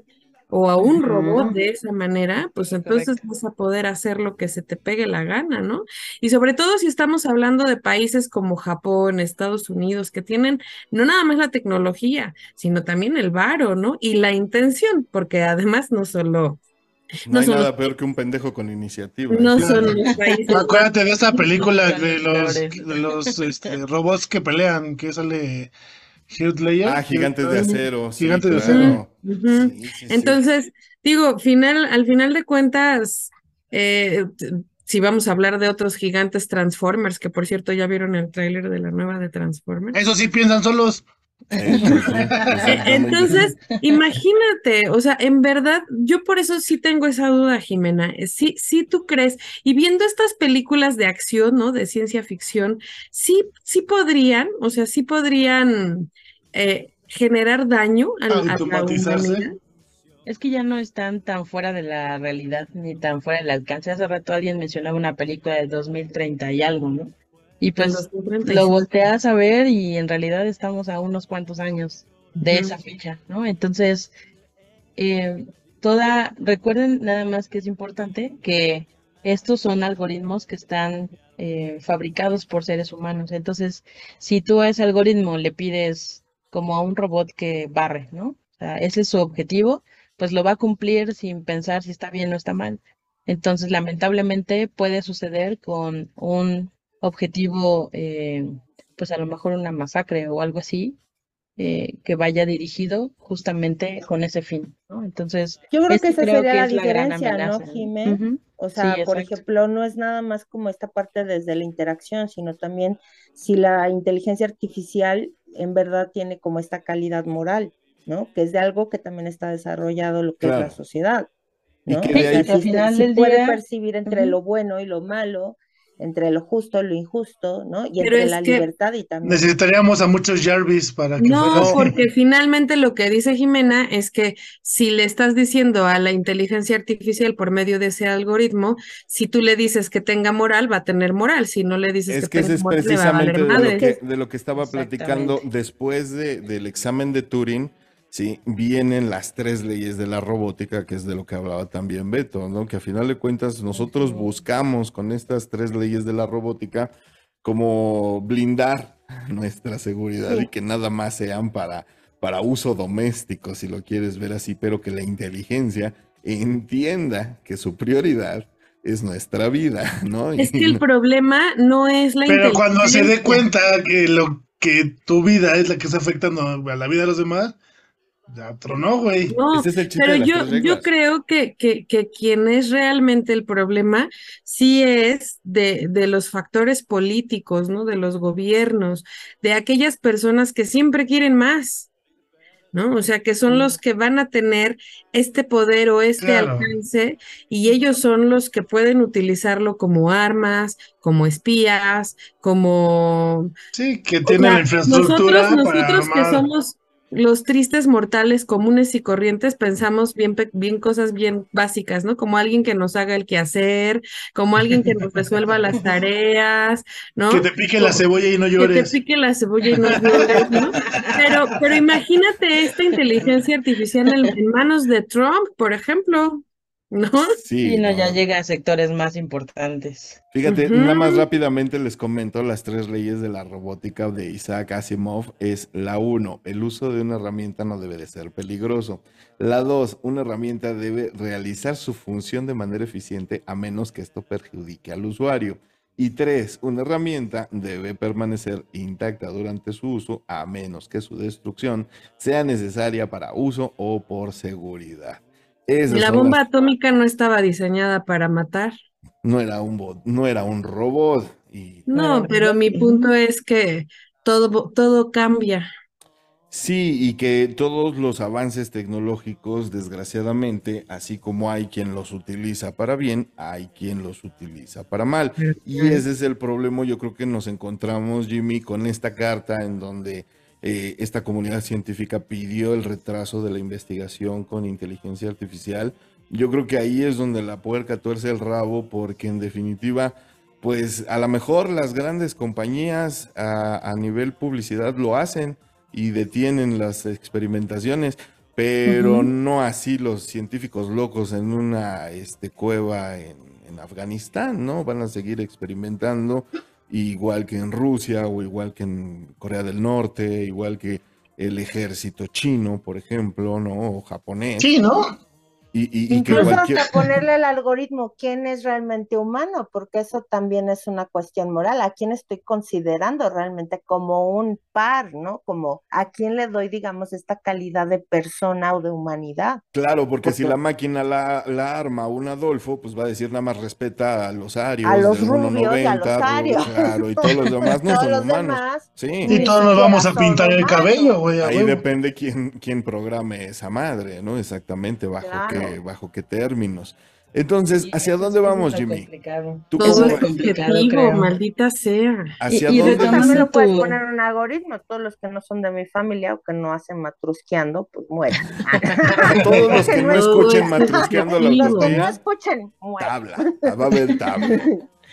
o a un robot de esa manera, pues entonces vas a poder hacer lo que se te pegue la gana, ¿no? Y sobre todo si estamos hablando de países como Japón, Estados Unidos, que tienen no nada más la tecnología, sino también el varo, ¿no? Y la intención, porque además no solo no, hay nada peor que un pendejo con iniciativa. No son los países. Acuérdate de esa película de los, de los este, robots que pelean, que sale Ah, gigantes de acero. Gigantes de acero. Entonces, digo, final, al final de cuentas, eh, si vamos a hablar de otros gigantes Transformers, que por cierto ya vieron el tráiler de la nueva de Transformers. Eso sí piensan solos. Entonces, imagínate, o sea, en verdad, yo por eso sí tengo esa duda, Jimena. Eh, sí, sí tú crees, y viendo estas películas de acción, ¿no? De ciencia ficción, sí, sí podrían, o sea, sí podrían eh, generar daño a, a la humanidad. Es que ya no están tan fuera de la realidad ni tan fuera del alcance. Hace rato alguien mencionaba una película de 2030 y algo, ¿no? Y pues lo volteas a ver y en realidad estamos a unos cuantos años de esa fecha, ¿no? Entonces, eh, toda, recuerden nada más que es importante que estos son algoritmos que están eh, fabricados por seres humanos. Entonces, si tú a ese algoritmo le pides como a un robot que barre, ¿no? O sea, ese es su objetivo, pues lo va a cumplir sin pensar si está bien o está mal. Entonces, lamentablemente puede suceder con un objetivo, eh, pues a lo mejor una masacre o algo así, eh, que vaya dirigido justamente con ese fin, ¿no? Entonces, yo creo que esa sería la diferencia, ¿no, Jimé? O sea, por ejemplo, no es nada más como esta parte desde la interacción, sino también si la inteligencia artificial en verdad tiene como esta calidad moral, ¿no? Que es de algo que también está desarrollado lo que es la sociedad, ¿no? Y que al final si puede percibir entre lo bueno y lo malo, entre lo justo y lo injusto, ¿no? Y entre la libertad y también. Necesitaríamos a muchos Jarvis para que. No, porque finalmente lo que dice Jimena es que si le estás diciendo a la inteligencia artificial por medio de ese algoritmo, si tú le dices que tenga moral, va a tener moral. Si no le dices es que, tenga moral, es precisamente de, lo que, de lo que estaba platicando después de, del examen de Turing ¿sí? Vienen las tres leyes de la robótica, que es de lo que hablaba también Beto, ¿no? Que a final de cuentas nosotros buscamos con estas tres leyes de la robótica como blindar nuestra seguridad y que nada más sean para, para uso doméstico, si lo quieres ver así, pero que la inteligencia entienda que su prioridad es nuestra vida, ¿no? Es que el problema no es la Pero cuando se dé cuenta que lo que tu vida es la que está afectando a la vida de los demás, ya tronó, güey. No, pero yo, yo creo que, que, que, quien es realmente el problema sí es de, de los factores políticos, ¿no? De los gobiernos, de aquellas personas que siempre quieren más. ¿no? O sea, que son los que van a tener este poder o este alcance y ellos son los que pueden utilizarlo como armas, como espías, como... Sí, que tienen la infraestructura. Nosotros, nosotros que somos los tristes mortales comunes y corrientes pensamos bien, bien cosas bien básicas, ¿no? Como alguien que nos haga el quehacer, como alguien que nos resuelva las tareas, ¿no? Que te pique la cebolla y no llores. Que te pique la cebolla y no llores, ¿no? Pero, pero imagínate esta inteligencia artificial en manos de Trump, por ejemplo. ¿No? Sí, y no, ya llega a sectores más importantes. Fíjate, nada más rápidamente les comento las tres leyes de la robótica de Isaac Asimov. Es la uno, el uso de una herramienta no debe de ser peligroso. La dos, una herramienta debe realizar su función de manera eficiente a menos que esto perjudique al usuario. Y tres, una herramienta debe permanecer intacta durante su uso a menos que su destrucción sea necesaria para uso o por seguridad la bomba atómica no estaba diseñada para matar. No era un bot, no era un robot. Y... No, pero mi punto es que todo, todo cambia. Sí, y que todos los avances tecnológicos, desgraciadamente, así como hay quien los utiliza para bien, hay quien los utiliza para mal. Y ese es el problema, yo creo que nos encontramos, Jimmy, con esta carta en donde eh, esta comunidad científica pidió el retraso de la investigación con inteligencia artificial. Yo creo que ahí es donde la puerca tuerce el rabo porque en definitiva, pues a lo mejor las grandes compañías a, a nivel publicidad lo hacen y detienen las experimentaciones, pero no así los científicos locos en una este, cueva en, en, Afganistán, ¿no? Van a seguir experimentando igual que en Rusia o igual que en Corea del Norte, igual que el ejército chino, por ejemplo, ¿no? O japonés. Sí, ¿no? Y, Incluso hasta ponerle el algoritmo quién es realmente humano, porque eso también es una cuestión moral. ¿A quién estoy considerando realmente como un par, ¿no? Como a quién le doy, digamos, esta calidad de persona o de humanidad. Claro, porque, si la máquina la, la, arma un Adolfo, pues va a decir nada más respeta a los arios, a los rubios, a los arios. Claro, y todos los demás no son humanos. sí. Y todos nos vamos a pintar el cabello, güey. Ahí depende quién, quién programe esa madre, ¿no? Exactamente, bajo qué bajo qué términos. Entonces, ¿hacia dónde vamos, Jimmy? Todo es complicado, maldita sea. ¿Hacia y, dónde también lo puedes poner un algoritmo. Todos los que no son de mi familia o que no hacen matrusqueando, pues mueren. Todos los que no escuchen matrusqueando la Los que no escuchen, mueren. Tabla, ah, va a haber tabla.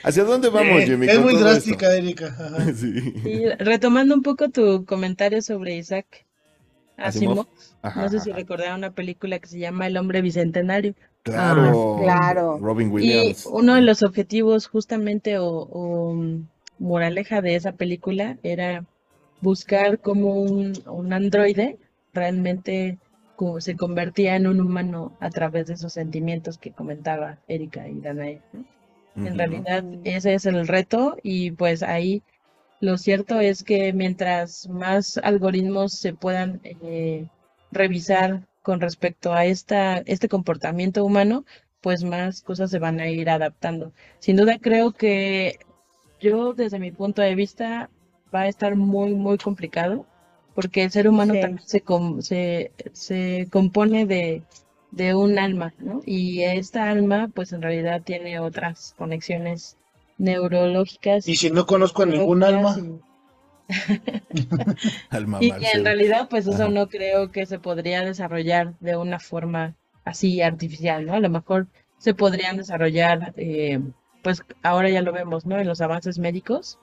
¿Hacia dónde vamos, Jimmy? Es muy drástica, Erika. sí. retomando un poco tu comentario sobre Isaac Asimov. no sé si recordaron una película que se llama El hombre bicentenario. Claro, ah, claro. Robin Williams. Y uno de los objetivos justamente o, mm, moraleja de esa película era buscar cómo un, un androide realmente se convertía en un humano a través de esos sentimientos que comentaba Erika y Danae. En realidad ese es el reto y pues ahí lo cierto es que mientras más algoritmos se puedan eh, revisar con respecto a esta, este comportamiento humano, pues más cosas se van a ir adaptando. Sin duda creo que yo desde mi punto de vista va a estar muy, muy complicado, porque el ser humano también se, se, se compone de, de un alma, ¿no? Y esta alma, pues en realidad tiene otras conexiones neurológicas. Y si no conozco a ningún alma. y que en realidad, pues eso no creo que se podría desarrollar de una forma así artificial, ¿no? A lo mejor se podrían desarrollar, eh, pues ahora ya lo vemos, ¿no? En los avances médicos,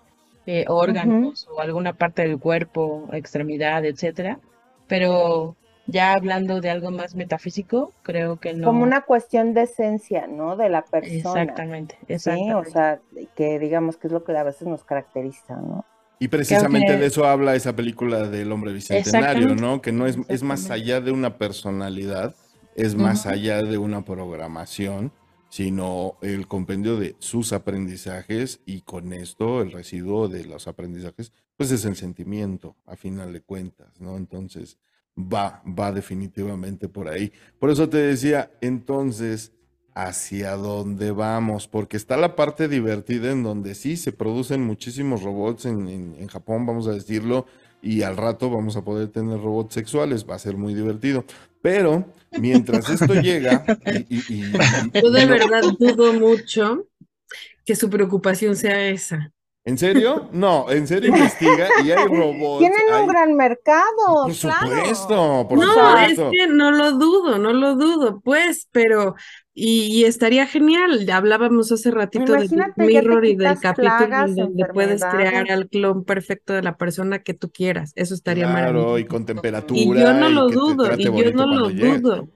eh, órganos o alguna parte del cuerpo, extremidad, etcétera. Pero ya hablando de algo más metafísico, creo que no. Como una cuestión de esencia, ¿no? De la persona. Exactamente, exactamente. Sí, o sea, que digamos que es lo que a veces nos caracteriza, ¿no? Y precisamente de eso habla esa película del hombre bicentenario, ¿no? Que no es, es más allá de una personalidad, es más allá de una programación, sino el compendio de sus aprendizajes y con esto el residuo de los aprendizajes, pues es el sentimiento, a final de cuentas, ¿no? Entonces, va, va definitivamente por ahí. Por eso te decía, entonces, ¿hacia dónde vamos? Porque está la parte divertida en donde sí se producen muchísimos robots en, en, Japón, vamos a decirlo, y al rato vamos a poder tener robots sexuales, va a ser muy divertido. Pero mientras esto llega, y, yo de verdad dudo mucho que su preocupación sea esa. ¿En serio? No, en serio investiga y hay robots. Tienen un gran mercado. Por supuesto, por no, es que no lo dudo, no lo dudo, pues, pero y, estaría genial. Hablábamos hace ratito de Mirror y del capítulo donde puedes crear al clon perfecto de la persona que tú quieras. Eso estaría claro, maravilloso. y con temperatura. Y yo no lo dudo, y yo no lo dudo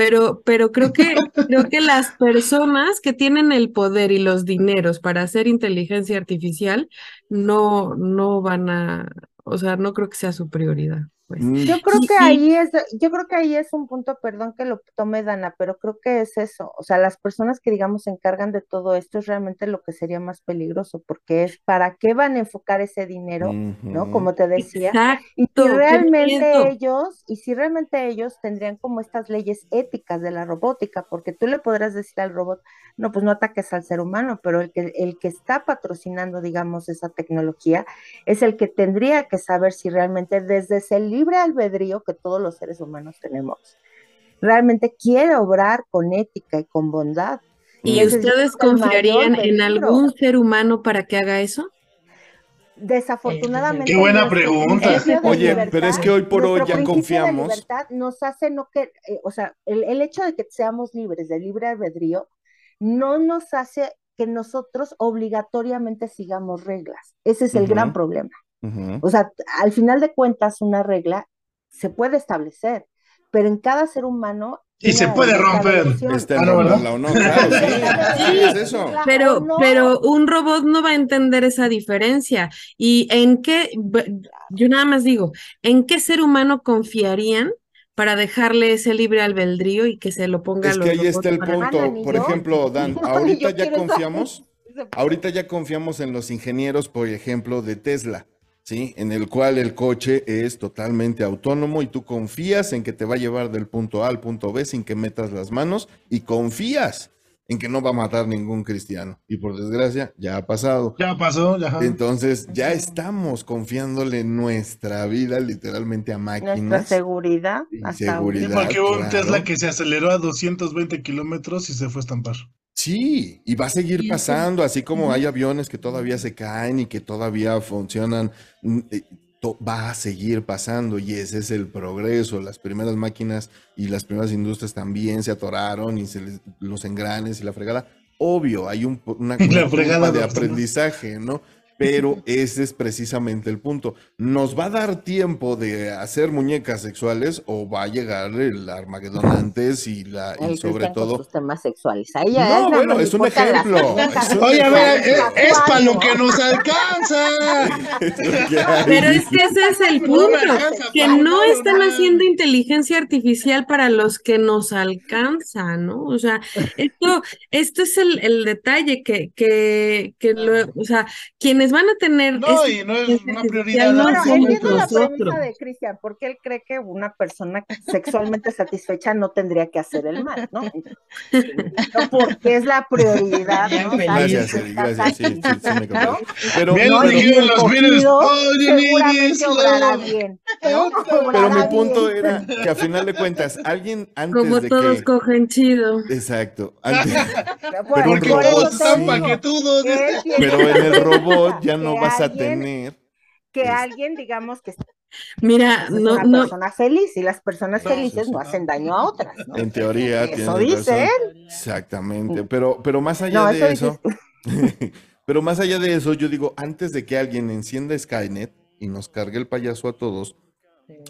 pero, pero creo que, creo que las personas que tienen el poder y los dineros para hacer inteligencia artificial no, no van a, o sea, no creo que sea su prioridad. Pues. Mm. Yo creo que ahí es, yo creo que ahí es un punto, perdón que lo tome Dana, pero creo que es eso, o sea, las personas que digamos se encargan de todo esto es realmente lo que sería más peligroso, porque es para qué van a enfocar ese dinero, ¿no? Como te decía, y si realmente ellos, y si realmente ellos tendrían como estas leyes éticas de la robótica, porque tú le podrás decir al robot, no, pues no ataques al ser humano, pero el que, el que está patrocinando, digamos, esa tecnología, es el que tendría que saber si realmente desde ese libre albedrío que todos los seres humanos tenemos. Realmente quiere obrar con ética y con bondad. ¿Y ustedes confiarían en algún ser humano para que haga eso? Desafortunadamente. Qué buena pregunta. Oye, pero es que hoy por hoy ya confiamos. De libertad nos hace no que, eh, o sea, el, el, hecho de que seamos libres de libre albedrío no nos hace que nosotros obligatoriamente sigamos reglas. Ese es el gran problema. O sea, al final de cuentas, una regla se puede establecer, pero en cada ser humano y se puede romper. Este, ah, no, no, claro, sí. es eso. Pero, pero un robot no va a entender esa diferencia. ¿Y en qué, yo nada más digo, ¿en qué ser humano confiarían para dejarle ese libre albedrío y que se lo ponga Es que ahí está el punto. Por ejemplo, Dan, ahorita ya confiamos, ahorita ya confiamos en los ingenieros, por ejemplo, de Tesla. ¿Sí? En el cual el coche es totalmente autónomo y tú confías en que te va a llevar del punto A al punto B sin que metas las manos y confías en que no va a matar ningún cristiano. Y por desgracia, ya ha pasado. Ya pasó, ya. Entonces, ya estamos confiándole nuestra vida literalmente a máquinas. Nuestra seguridad. seguridad. porque hubo un Tesla que se aceleró a 220 kilómetros y se fue a estampar. Sí, y va a seguir pasando, así como hay aviones que todavía se caen y que todavía funcionan, mm, eh, va a seguir pasando y ese es el progreso. Las primeras máquinas y las primeras industrias también se atoraron y se los engranes y la fregada. Obvio, hay un, una, una de aprendizaje, ¿no? Pero ese es precisamente el punto. ¿Nos va a dar tiempo de hacer muñecas sexuales o va a llegar el Armagedón antes y, la, y sobre todo... temas sexuales. Ahí no, es bueno, es un ejemplo. Oye, a ver, es, para lo que nos alcanza. pero es que ese es el punto, que no están haciendo inteligencia artificial para los que nos alcanza, ¿no? O sea, esto, esto es el, el detalle que, que, que lo, o sea, quienes van a tener. No, y no es una prioridad. No bueno, entiendo la premisa de Cristian, porque él cree que una persona sexualmente satisfecha no tendría que hacer el mal, ¿no? no porque es la prioridad. ¿no? Gracias, gracias. Sí, sí, sí, me ¿no? Pero no, los seguramente obrará bien. Pero mi punto era que a final de cuentas, alguien antes Como de todos que... cogen chido. Exacto. Antes... pero un robot tan paquetudos. Pero en el robot ya no vas a tener. Que alguien, digamos, que Mira, es no, una no. persona feliz y las personas felices no hacen daño a otras. ¿no? En teoría, Eso dice él. Exactamente, pero, pero más allá No, de eso eso, pero más allá de eso, yo digo, antes de que alguien encienda Skynet y nos cargue el payaso a todos,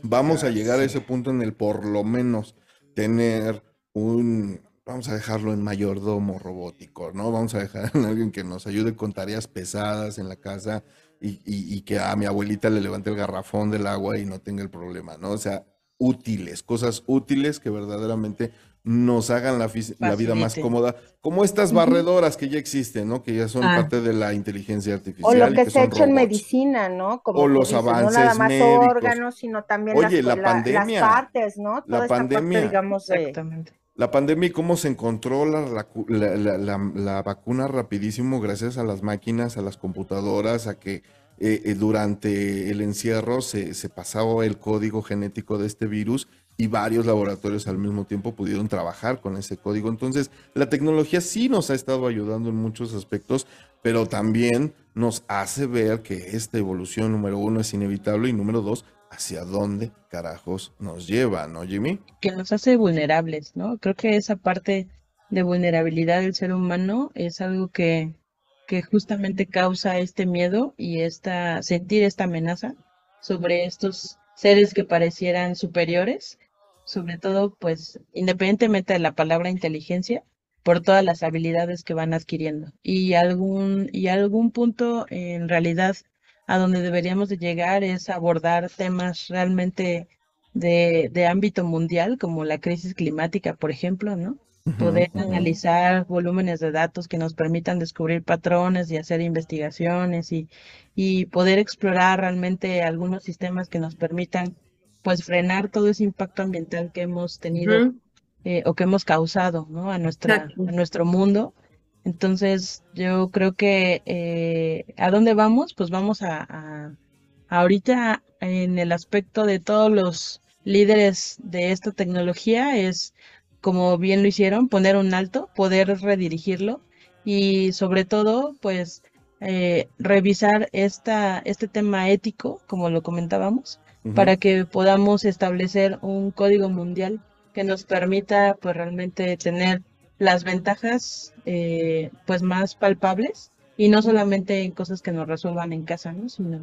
vamos a llegar a ese punto en el por lo menos tener un, vamos a dejarlo en mayordomo robótico, ¿no? Vamos a dejar en alguien que nos ayude con tareas pesadas en la casa y, y- y que a mi abuelita le levante el garrafón del agua y no tenga el problema, ¿no? O sea, útiles, cosas útiles que verdaderamente nos hagan la, la vida más cómoda, como estas barredoras que ya existen, ¿no? Que ya son Ah. parte de la inteligencia O artificial. lo y que se ha hecho en medicina, ¿no? Como O los dices, no avances nada más médicos. órganos, sino también Oye, las, la la- pandemia. las partes, ¿no? Toda esta pandemia. parte, digamos, de... Exactamente. La pandemia y cómo se encontró la, la cu- la- la- la- la vacuna rapidísimo gracias a las máquinas, a las computadoras, a que eh, eh, durante el encierro se, se pasaba el código genético de este virus y varios laboratorios al mismo tiempo pudieron trabajar con ese código. Entonces, la tecnología sí nos ha estado ayudando en muchos aspectos, pero también nos hace ver que esta evolución, número uno, es inevitable y número dos, hacia dónde carajos nos lleva, ¿no, Jimmy? que nos hace vulnerables, ¿no? Creo que esa parte de vulnerabilidad del ser humano es algo que, que justamente causa este miedo y esta, sentir esta amenaza sobre estos seres que parecieran superiores, sobre todo, pues, independientemente de la palabra inteligencia, por todas las habilidades que van adquiriendo. Y algún, y algún punto, en realidad, a donde deberíamos de llegar es abordar temas realmente de, de ámbito mundial, como la crisis climática, por ejemplo, ¿no? Poder analizar volúmenes de datos que nos permitan descubrir patrones y hacer investigaciones y, y poder explorar realmente algunos sistemas que nos permitan, pues, frenar todo ese impacto ambiental que hemos tenido eh, o que hemos causado, ¿no? A nuestra, a nuestro mundo. Entonces, yo creo que eh, ¿a dónde vamos? Pues vamos a, a- ahorita en el aspecto de todos los líderes de esta tecnología es, como bien lo hicieron, poner un alto, poder redirigirlo y sobre todo, pues, eh, revisar esta, este tema ético, como lo comentábamos, para que podamos establecer un código mundial que nos permita pues realmente tener las ventajas eh, pues más palpables y no solamente en cosas que nos resuelvan en casa, ¿no? sino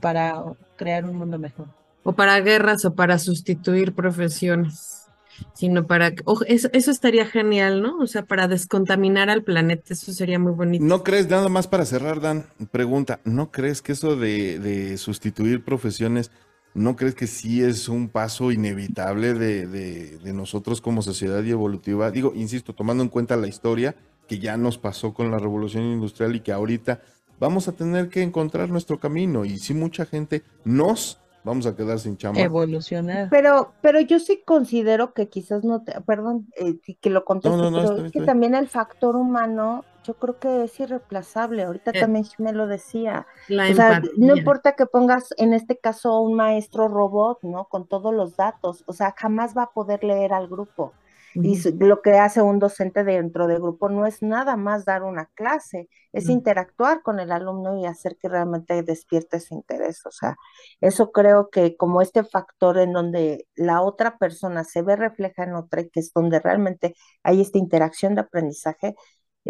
para crear un mundo mejor. o para guerras o para sustituir profesiones, sino para, eso, eso estaría genial, ¿no? O sea, para descontaminar al planeta, eso sería muy bonito. ¿No crees, nada más para cerrar, Dan, pregunta, ¿no crees que eso de, de sustituir profesiones ¿No crees que sí es un paso inevitable de, de, nosotros como sociedad y evolutiva? Digo, insisto, tomando en cuenta la historia que ya nos pasó con la revolución industrial y que ahorita vamos a tener que encontrar nuestro camino y si mucha gente nos vamos a quedar sin chamba. Evolucionar. Pero, pero yo sí considero que quizás no te, perdón, eh, que lo conteste, pero es que también el factor humano yo creo que es irreemplazable. Ahorita eh, también me lo decía. o sea, no importa que pongas en este caso un maestro robot, ¿no? Con todos los datos, o sea, jamás va a poder leer al grupo. Y lo que hace un docente dentro del grupo no es nada más dar una clase, es interactuar con el alumno y hacer que realmente despierte su interés. O sea, eso creo que como este factor en donde la otra persona se ve refleja en otra y que es donde realmente hay esta interacción de aprendizaje,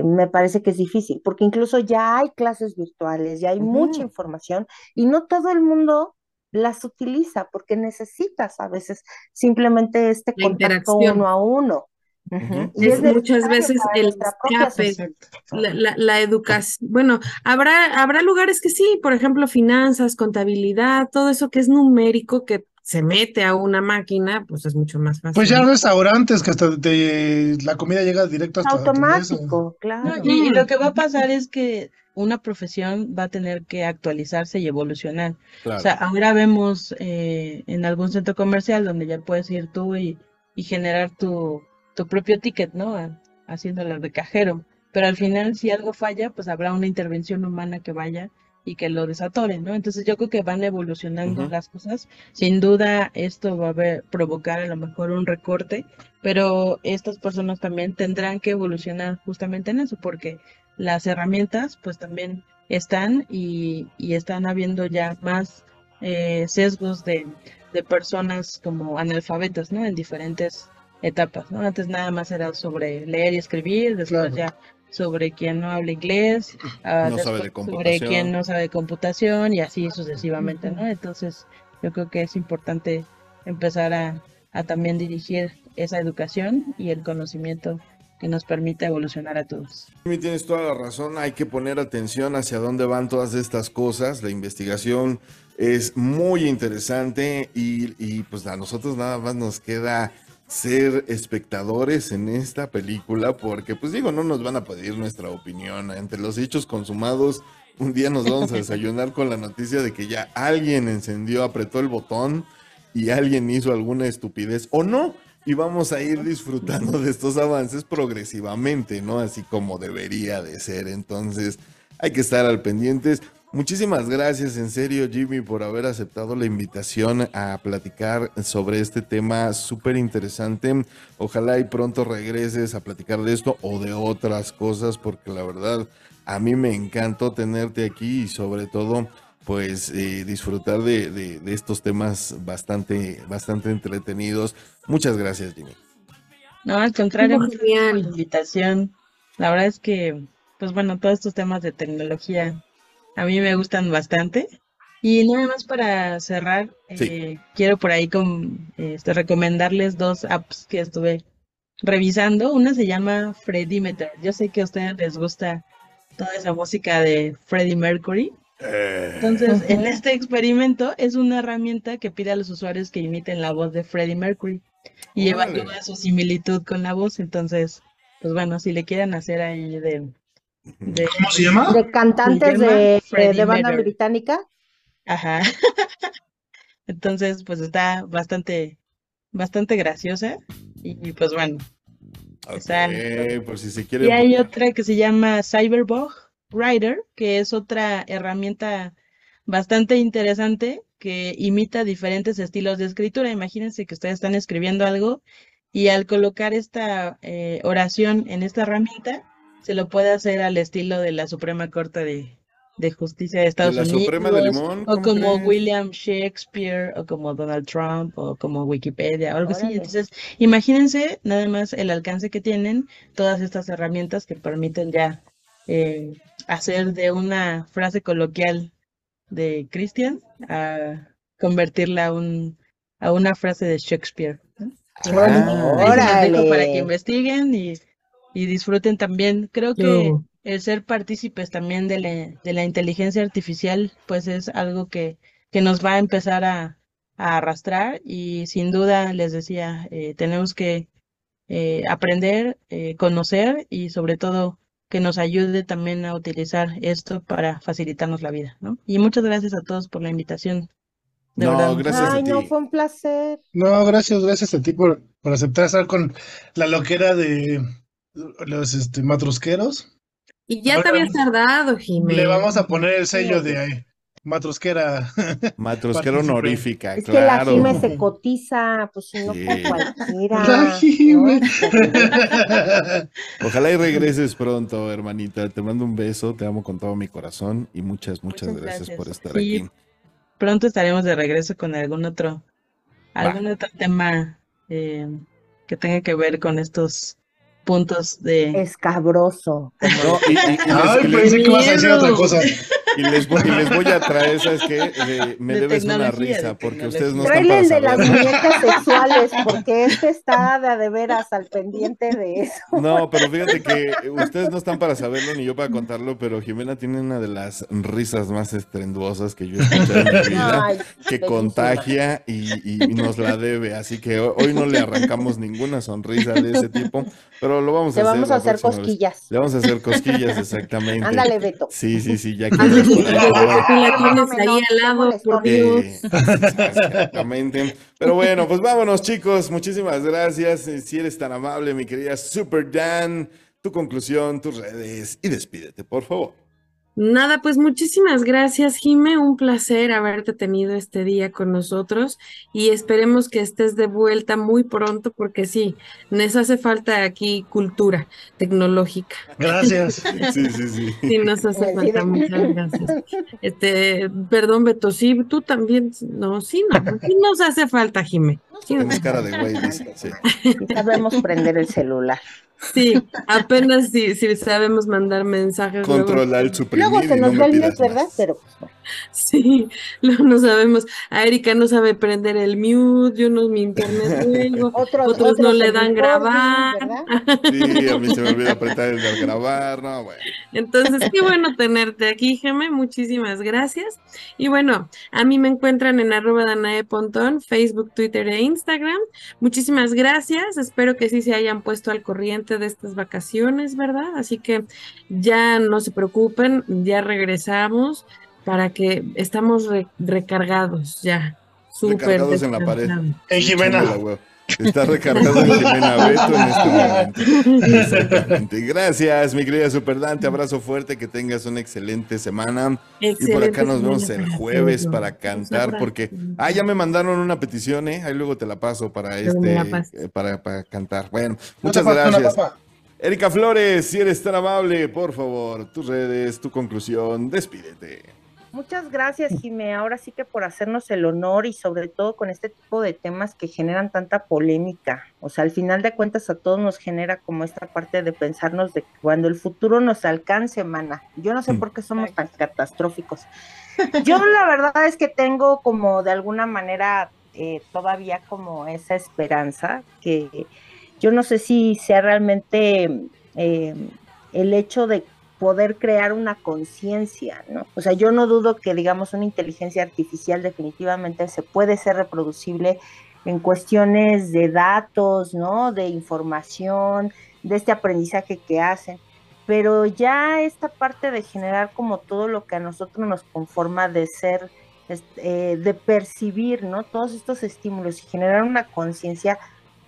me parece que es difícil, porque incluso ya hay clases virtuales, ya hay mucha información y no todo el mundo las utiliza porque necesitas a veces simplemente este contacto uno a uno. y es, muchas veces el escape, la, la, educación, bueno, habrá, habrá lugares que sí, por ejemplo, finanzas, contabilidad, todo eso que es numérico, que se mete a una máquina, pues es mucho más fácil. Pues ya restaurantes que hasta la comida llega directo hasta automático, claro. y, lo que va a pasar es que una profesión va a tener que actualizarse y evolucionar. O sea, ahora vemos eh, en algún centro comercial donde ya puedes ir tú y, y generar tu, tu propio ticket, ¿no? Haciéndolo de cajero. Pero al final, si algo falla, pues habrá una intervención humana que vaya y que lo desatoren, ¿no? Entonces yo creo que van evolucionando las cosas. Sin duda esto va a ver, provocar a lo mejor un recorte, pero estas personas también tendrán que evolucionar justamente en eso, porque las herramientas pues también están y, y están habiendo ya más eh, sesgos de, de personas como analfabetas, ¿no? En diferentes etapas, ¿no? Antes nada más era sobre leer y escribir, después ya sobre quien no habla inglés, ah, sobre quien no sabe computación y así sucesivamente, ¿no? Entonces, yo creo que es importante empezar a, también dirigir esa educación y el conocimiento que nos permita evolucionar a todos. Tienes toda la razón, hay que poner atención hacia dónde van todas estas cosas, la investigación es muy interesante y, y pues a nosotros nada más nos queda ser espectadores en esta película porque pues digo, no nos van a pedir nuestra opinión. Entre los hechos consumados, un día nos vamos a desayunar con la noticia de que ya alguien encendió, apretó el botón y alguien hizo alguna estupidez o no. Y vamos a ir disfrutando de estos avances progresivamente, ¿no? Así como debería de ser. Entonces, hay que estar al pendientes. Muchísimas gracias en serio Jimmy por haber aceptado la invitación a platicar sobre este tema súper interesante. Ojalá y pronto regreses a platicar de esto o de otras cosas porque la verdad a mí me encantó tenerte aquí y sobre todo pues eh, disfrutar de, estos temas bastante, bastante entretenidos. Muchas gracias Jimmy. No, al contrario, por la invitación. La verdad es que, pues bueno, todos estos temas de tecnología a mí me gustan bastante. Y nada más para cerrar, eh, quiero por ahí con, este, recomendarles dos apps que estuve revisando. Una se llama Meter. Yo sé que a ustedes les gusta toda esa música de Freddie Mercury. Eh. Entonces, en este experimento es una herramienta que pide a los usuarios que imiten la voz de Freddie Mercury y evalúa su similitud con la voz. Entonces, pues bueno, si le quieren hacer ahí de ¿Cómo se llama? De cantantes de, de, banda británica. Ajá. Entonces, pues está bastante, bastante graciosa. Y, pues bueno. por si se quiere. Y hay otra que se llama Cyberbug Writer, que es otra herramienta bastante interesante que imita diferentes estilos de escritura. Imagínense que ustedes están escribiendo algo y al colocar esta eh, oración en esta herramienta, se lo puede hacer al estilo de la Suprema Corte de, Justicia de Estados Unidos. o como William Shakespeare, o como Donald Trump, o como Wikipedia, o algo así. Entonces, imagínense nada más el alcance que tienen todas estas herramientas que permiten ya eh, hacer de una frase coloquial de Christian a convertirla a, un, a una frase de Shakespeare. Ah, para que investiguen y, y disfruten también. Creo que el ser partícipes también de la, de la inteligencia artificial, pues es algo que, que nos va a empezar a, a arrastrar y sin duda, les decía, eh, tenemos que eh, aprender, eh, conocer y sobre todo que nos ayude también a utilizar esto para facilitarnos la vida, ¿no? Y muchas gracias a todos por la invitación. De no, gracias Ay, a ti. no, fue un placer. No, gracias, gracias a ti por, por aceptar estar con la loquera de los este, matrusqueros. Y ya te habías tardado, Jiménez. Le vamos a poner el sello de matrusquera. Matrusquera honorífica, Es claro. que la Jime se cotiza, pues si no Sí. con cualquiera. La Jime. ¿no? Ojalá y regreses pronto, hermanita. Te mando un beso, te amo con todo mi corazón y muchas, muchas, Muchas gracias, gracias. por estar Sí. aquí. Pronto estaremos de regreso con algún otro, algún otro tema eh, que tenga que ver con estos puntos de... Escabroso. No, y, y- y les, Ay, y les- pensé que ibas a decir otra cosa. y les voy, y les voy a traer, ¿sabes qué? Eh, me De debes una risa de porque ustedes no están para el de las muñecas sexuales, porque este está de, de veras al pendiente de eso. No, pero fíjate que ustedes no están para saberlo ni yo para contarlo, pero Jimena tiene una de las risas más estrenduosas que yo he escuchado en mi vida, Ay, que bellísima. contagia y, y nos la debe, así que ho- hoy no le arrancamos ninguna sonrisa de ese tipo, pero lo vamos a Te hacer. vamos a hacer cosquillas. Le vamos a hacer cosquillas, exactamente. Ándale, Beto. Sí, sí, sí, ya que la tienes ahí no, al lado, por molestón. Dios. Eh, exactamente. Pero bueno, pues vámonos, chicos. Muchísimas gracias. Eh, Si eres tan amable, mi querida Super Dan, tu conclusión, tus redes y despídete, por favor. Nada, pues muchísimas gracias, Jime. Un placer haberte tenido este día con nosotros y esperemos que estés de vuelta muy pronto porque sí, nos hace falta aquí cultura tecnológica. Gracias. Sí, sí, sí. Sí, nos hace falta. Muchas gracias. Este, perdón, Beto, sí, tú también. No, sí, no, sí nos hace falta, Jime. Sí, Tienes cara de güey. Sí sabemos prender el celular. sí, apenas sí, sí sabemos mandar mensajes. luego- Controlar el suprimir Luego se no nos me ve el ¿verdad? más. Pero pues, bueno. Sí, luego no sabemos. A Erika no sabe prender el mute, yo no mi internet luego. Otros, Otros no le dan grabar. ¿verdad? Sí, a mí se me olvida apretar el de grabar. No, bueno. Entonces, qué bueno tenerte aquí, Geme. Muchísimas gracias. Y bueno, a mí me encuentran en arroba Danae Pontón, Facebook, Twitter e Instagram. Muchísimas gracias. Espero que sí se hayan puesto al corriente de estas vacaciones, ¿verdad? Así que ya no se preocupen, ya regresamos para que estamos re- recargados ya. Súper Recargados en la pared. En Jimena. Está recargado en Jimena Beto en este momento. Exactamente. Gracias, mi querida Super Dan. Te abrazo fuerte, que tengas una excelente semana. Y por acá Excelente nos vemos semana el jueves para cantar, porque ah, ya me mandaron una petición, eh. Ahí luego te la paso para este eh, para, para cantar. Bueno, muchas gracias. Erika Flores, si eres tan amable, por favor, tus redes, tu conclusión, despídete. Muchas gracias, Jimé. Ahora sí que por hacernos el honor y sobre todo con este tipo de temas que generan tanta polémica. O sea, al final de cuentas a todos nos genera como esta parte de pensarnos de que cuando el futuro nos alcance, mana. Yo no sé Mm. por qué somos tan catastróficos. Yo la verdad es que tengo como de alguna manera eh, todavía como esa esperanza que yo no sé si sea realmente eh, el hecho de poder crear una conciencia, ¿no? O sea, yo no dudo que, digamos, una inteligencia artificial definitivamente se puede ser reproducible en cuestiones de datos, ¿no? De información, de este aprendizaje que hacen. Pero ya esta parte de generar como todo lo que a nosotros nos conforma de ser, eh, de percibir, ¿no? Todos estos estímulos y generar una conciencia,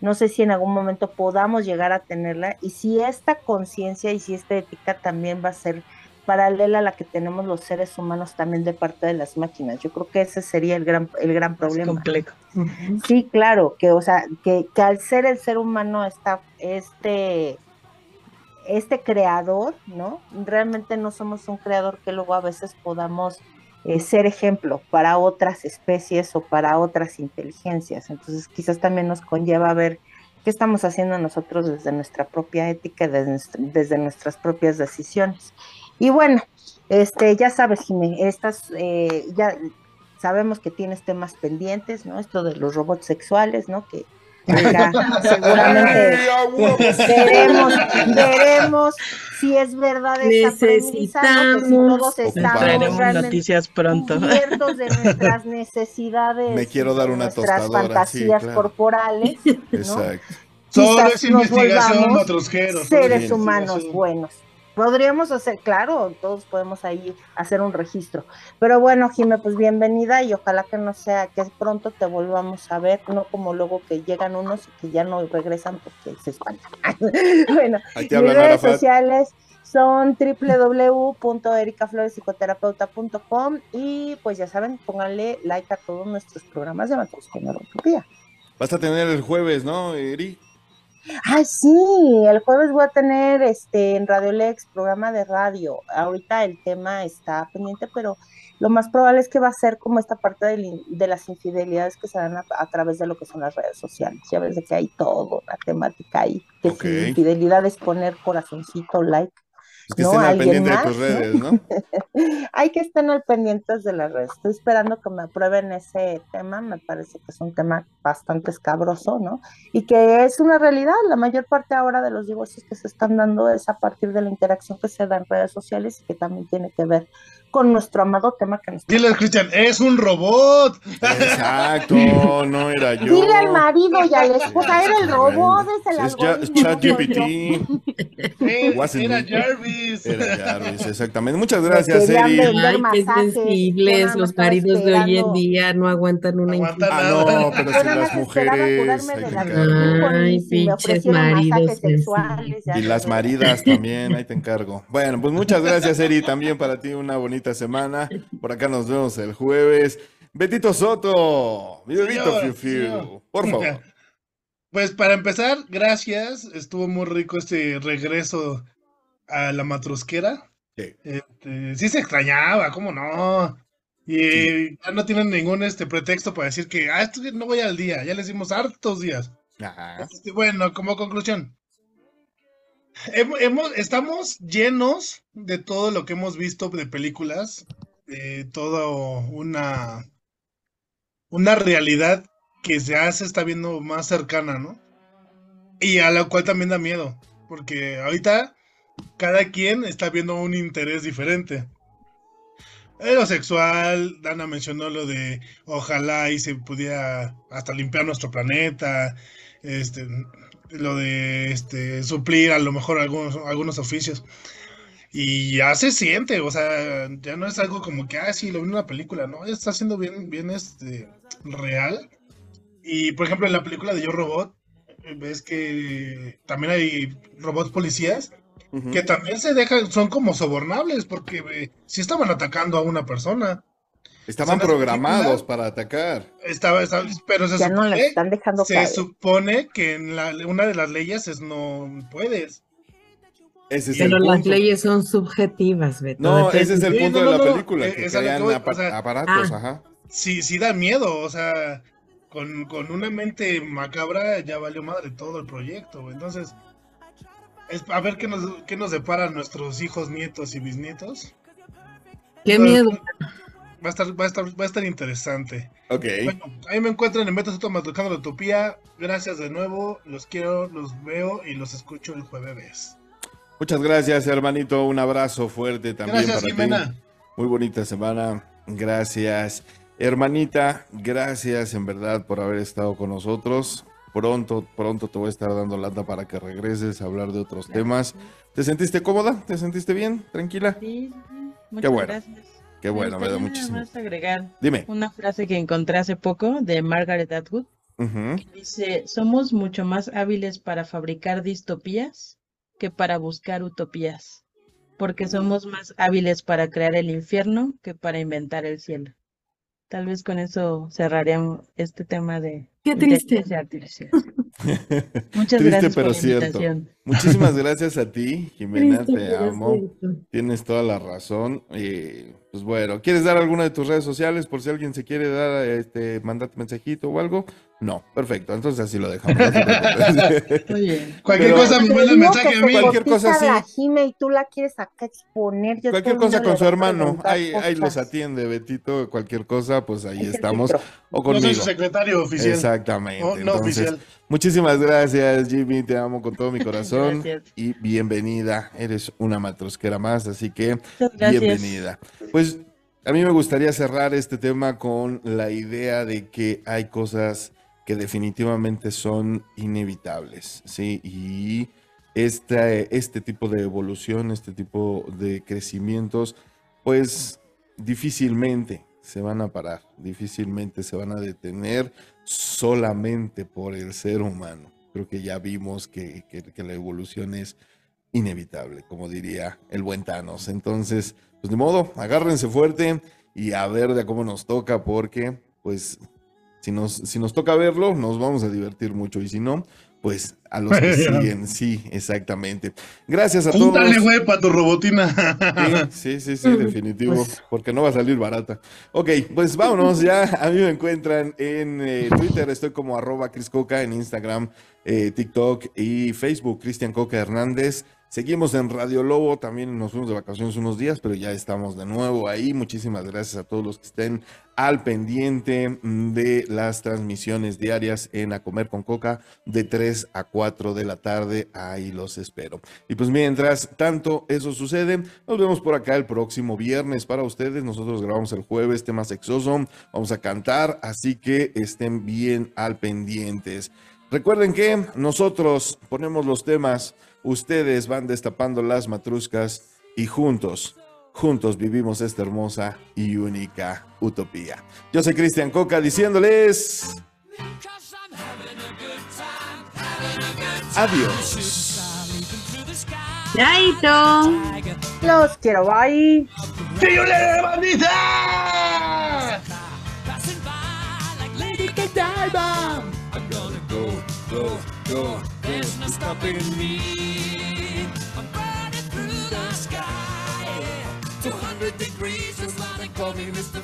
no sé si en algún momento podamos llegar a tenerla y si esta conciencia y si esta ética también va a ser paralela a la que tenemos los seres humanos también de parte de las máquinas. Yo creo que ese sería el gran, el gran Es problema. complejo. Ujú. Sí, claro, que o sea, que, que al ser el ser humano está este este creador, ¿no? Realmente no somos un creador que luego a veces podamos eh, ser ejemplo para otras especies o para otras inteligencias. Entonces, quizás también nos conlleva a ver qué estamos haciendo nosotros desde nuestra propia ética, desde, desde nuestras propias decisiones. Y bueno, este, ya sabes, Jimé, estas, eh, ya sabemos que tienes temas pendientes, ¿no? Esto de los robots sexuales, ¿no? Que seguramente veremos, veremos si es verdad esa premisa, ¿no? si todos estamos noticias pronto. de nuestras necesidades, Me quiero dar una nuestras tostadora, fantasías sí, claro. corporales, ¿no? Exacto. Quizás es nos investigación, seres humanos buenos. Podríamos hacer, claro, todos podemos ahí hacer un registro. Pero bueno, Jime, pues bienvenida y ojalá que no sea que pronto te volvamos a ver, no como luego que llegan unos y que ya no regresan porque se espantan. bueno, mis redes sociales son www.ericaflorespsicoterapeuta.com y pues ya saben, pónganle like a todos nuestros programas de Matos con Utopía. Vas a tener el jueves, ¿no, Eri? Ay, sí, el jueves voy a tener este en Radio Lex programa de radio. Ahorita el tema está pendiente, pero lo más probable es que va a ser como esta parte de, las infidelidades que se dan a, a través de lo que son las redes sociales. Ya ves de que hay todo, una temática ahí. Que si infidelidad es poner corazoncito, like. Es que No, estén al pendiente de más, tus ¿no? redes, ¿no? Hay que estar al pendientes de las redes. Estoy esperando que me aprueben ese tema. Me parece que es un tema bastante escabroso, ¿no? Y que es una realidad. La mayor parte ahora de los divorcios que se están dando es a partir de la interacción que se da en redes sociales y que también tiene que ver con nuestro amado tema que nos Diles, Cristian, es un robot. Exacto, no era yo. Dile al marido y a la esposa, era el robot, es el Es algoritmo. ChatGPT. Era. Jarvis. Era Jarvis, exactamente. Muchas gracias, querían Eri. Ay, qué sensibles, los maridos de hoy en día no aguantan una infidelidad. Ah, no, pero si las mujeres. Ay, pinches maridos Y las maridas también, ahí te encargo. Bueno, pues muchas gracias, Eri. También para ti una bonita semana. Por acá nos vemos el jueves. Betito Soto, mi bebito Fiu Fiu, por favor. Pues para empezar, gracias. Estuvo muy rico este regreso a la matrosquera. Sí. Este, sí se extrañaba, ¿cómo no? Y ya no tienen ningún este pretexto para decir que ah, esto no voy al día. Ya les dimos hartos días. Ajá. Este, bueno, como conclusión. Estamos llenos de todo lo que hemos visto de películas, de todo una, una realidad que ya se está viendo más cercana, ¿no? Y a la cual también da miedo, porque ahorita cada quien está viendo un interés diferente. En lo sexual, Dana mencionó lo de ojalá y se pudiera hasta limpiar nuestro planeta, este, lo de este, suplir a lo mejor algunos, algunos oficios. Y ya se siente, o sea, ya no es algo como que, ah, sí, lo vi en una película, ¿no? Está siendo bien, bien este, real. Y por ejemplo, en la película de Yo Robot, eh, ves que también hay robots policías que también se dejan, son como sobornables, porque si estaban atacando a una persona. Estaban programados para atacar. Estaba, estaba- pero se Ya no las supone, están dejando se caer. supone que en la, una de las leyes es no puedes. Ese es Pero el las punto. leyes son subjetivas, Beto. No, ese es el Sí, punto no, de no, la no, película, eh, que es a lo que crean voy, apa- o sea, aparatos, ah. ajá. Sí, sí da miedo, o sea, con, con una mente macabra ya valió madre todo el proyecto. Entonces, es, a ver qué nos, qué nos deparan nuestros hijos, nietos y bisnietos. Qué Pero miedo. Va a estar, va a estar, va a estar interesante. Ok. Bueno, ahí me encuentran en Soto Matocando la Utopía. Gracias de nuevo. Los quiero, los veo y los escucho el jueves. Muchas gracias, hermanito. Un abrazo fuerte también Gracias, para Jimena. ti. Muy bonita semana. Gracias. Hermanita, gracias en verdad por haber estado con nosotros. Pronto, pronto te voy a estar dando lata para que regreses a hablar de otros temas. ¿Te sentiste cómoda? ¿Te sentiste bien? ¿Tranquila? Sí, sí, muchas bueno. gracias. Qué bueno, me da muchísimo. más agregar Dime. una frase que encontré hace poco de Margaret Atwood. Que Dice, somos mucho más hábiles para fabricar distopías que para buscar utopías, porque somos más hábiles para crear el infierno que para inventar el cielo. Tal vez con eso cerraríamos este tema de Qué triste. artificial. Muchas Triste, gracias por pero la cierto. invitación. Muchas gracias a ti, Jimena, Triste, te amo. cierto. Tienes toda la razón. eh, Pues bueno, ¿quieres dar alguna de tus redes sociales por si alguien se quiere dar, este, mandarte mensajito o algo? No, perfecto, entonces así lo dejamos. Cualquier cosa me manda mensaje a mí. Cualquier cosa sí. La Jime y tú la quieres acá exponer. Yo cualquier cosa con su hermano, ahí, ahí los atiende Betito, cualquier cosa, pues ahí Es estamos. O conmigo. soy su secretario oficial. Exactamente. Oh, no Entonces, oficial. muchísimas gracias, Jimmy. Te amo con todo mi corazón. Gracias. y bienvenida. Eres una matrosquera más, así que Muchas gracias. bienvenida. Pues a mí me gustaría cerrar este tema con la idea de que hay cosas que definitivamente son inevitables, ¿sí? Y este, este tipo de evolución, este tipo de crecimientos, pues difícilmente se van a parar, difícilmente se van a detener solamente por el ser humano. Creo que ya vimos que, que- que la evolución es inevitable, como diría el buen Thanos. Entonces, pues de modo, agárrense fuerte y a ver de cómo nos toca, porque pues si nos, si nos toca verlo, nos vamos a divertir mucho y si no, pues a los que siguen, sí, exactamente. Gracias a todos. Júntale, güey, para tu robotina. Sí, sí, sí, sí, definitivo, porque no va a salir barata. Ok, pues vámonos ya. A mí me encuentran en eh, Twitter, estoy como arroba Cris Coca, en Instagram, eh, TikTok y Facebook, Cristian Coca Hernández. Seguimos en Radio Lobo, también nos fuimos de vacaciones unos días, pero ya estamos de nuevo ahí. Muchísimas gracias a todos los que estén al pendiente mm, de las transmisiones diarias en A Comer con Coca de 3 a 4 de la tarde. Ahí los espero. Y pues mientras tanto eso sucede, nos vemos por acá el próximo viernes para ustedes. Nosotros grabamos el jueves tema sexoso, vamos a cantar, así que estén bien al pendientes. Recuerden que nosotros ponemos los temas, ustedes van destapando las matruscas y juntos, juntos vivimos esta hermosa y única utopía. Yo soy Cristian Coca diciéndoles adiós. Chaito. Los quiero, bye. ¡Sí, le bandita! Passing by like Lady Godiva. I'm gonna go, go, go. There's no stopping me. I'm burning through the sky. 200 degrees is why they call me Mr.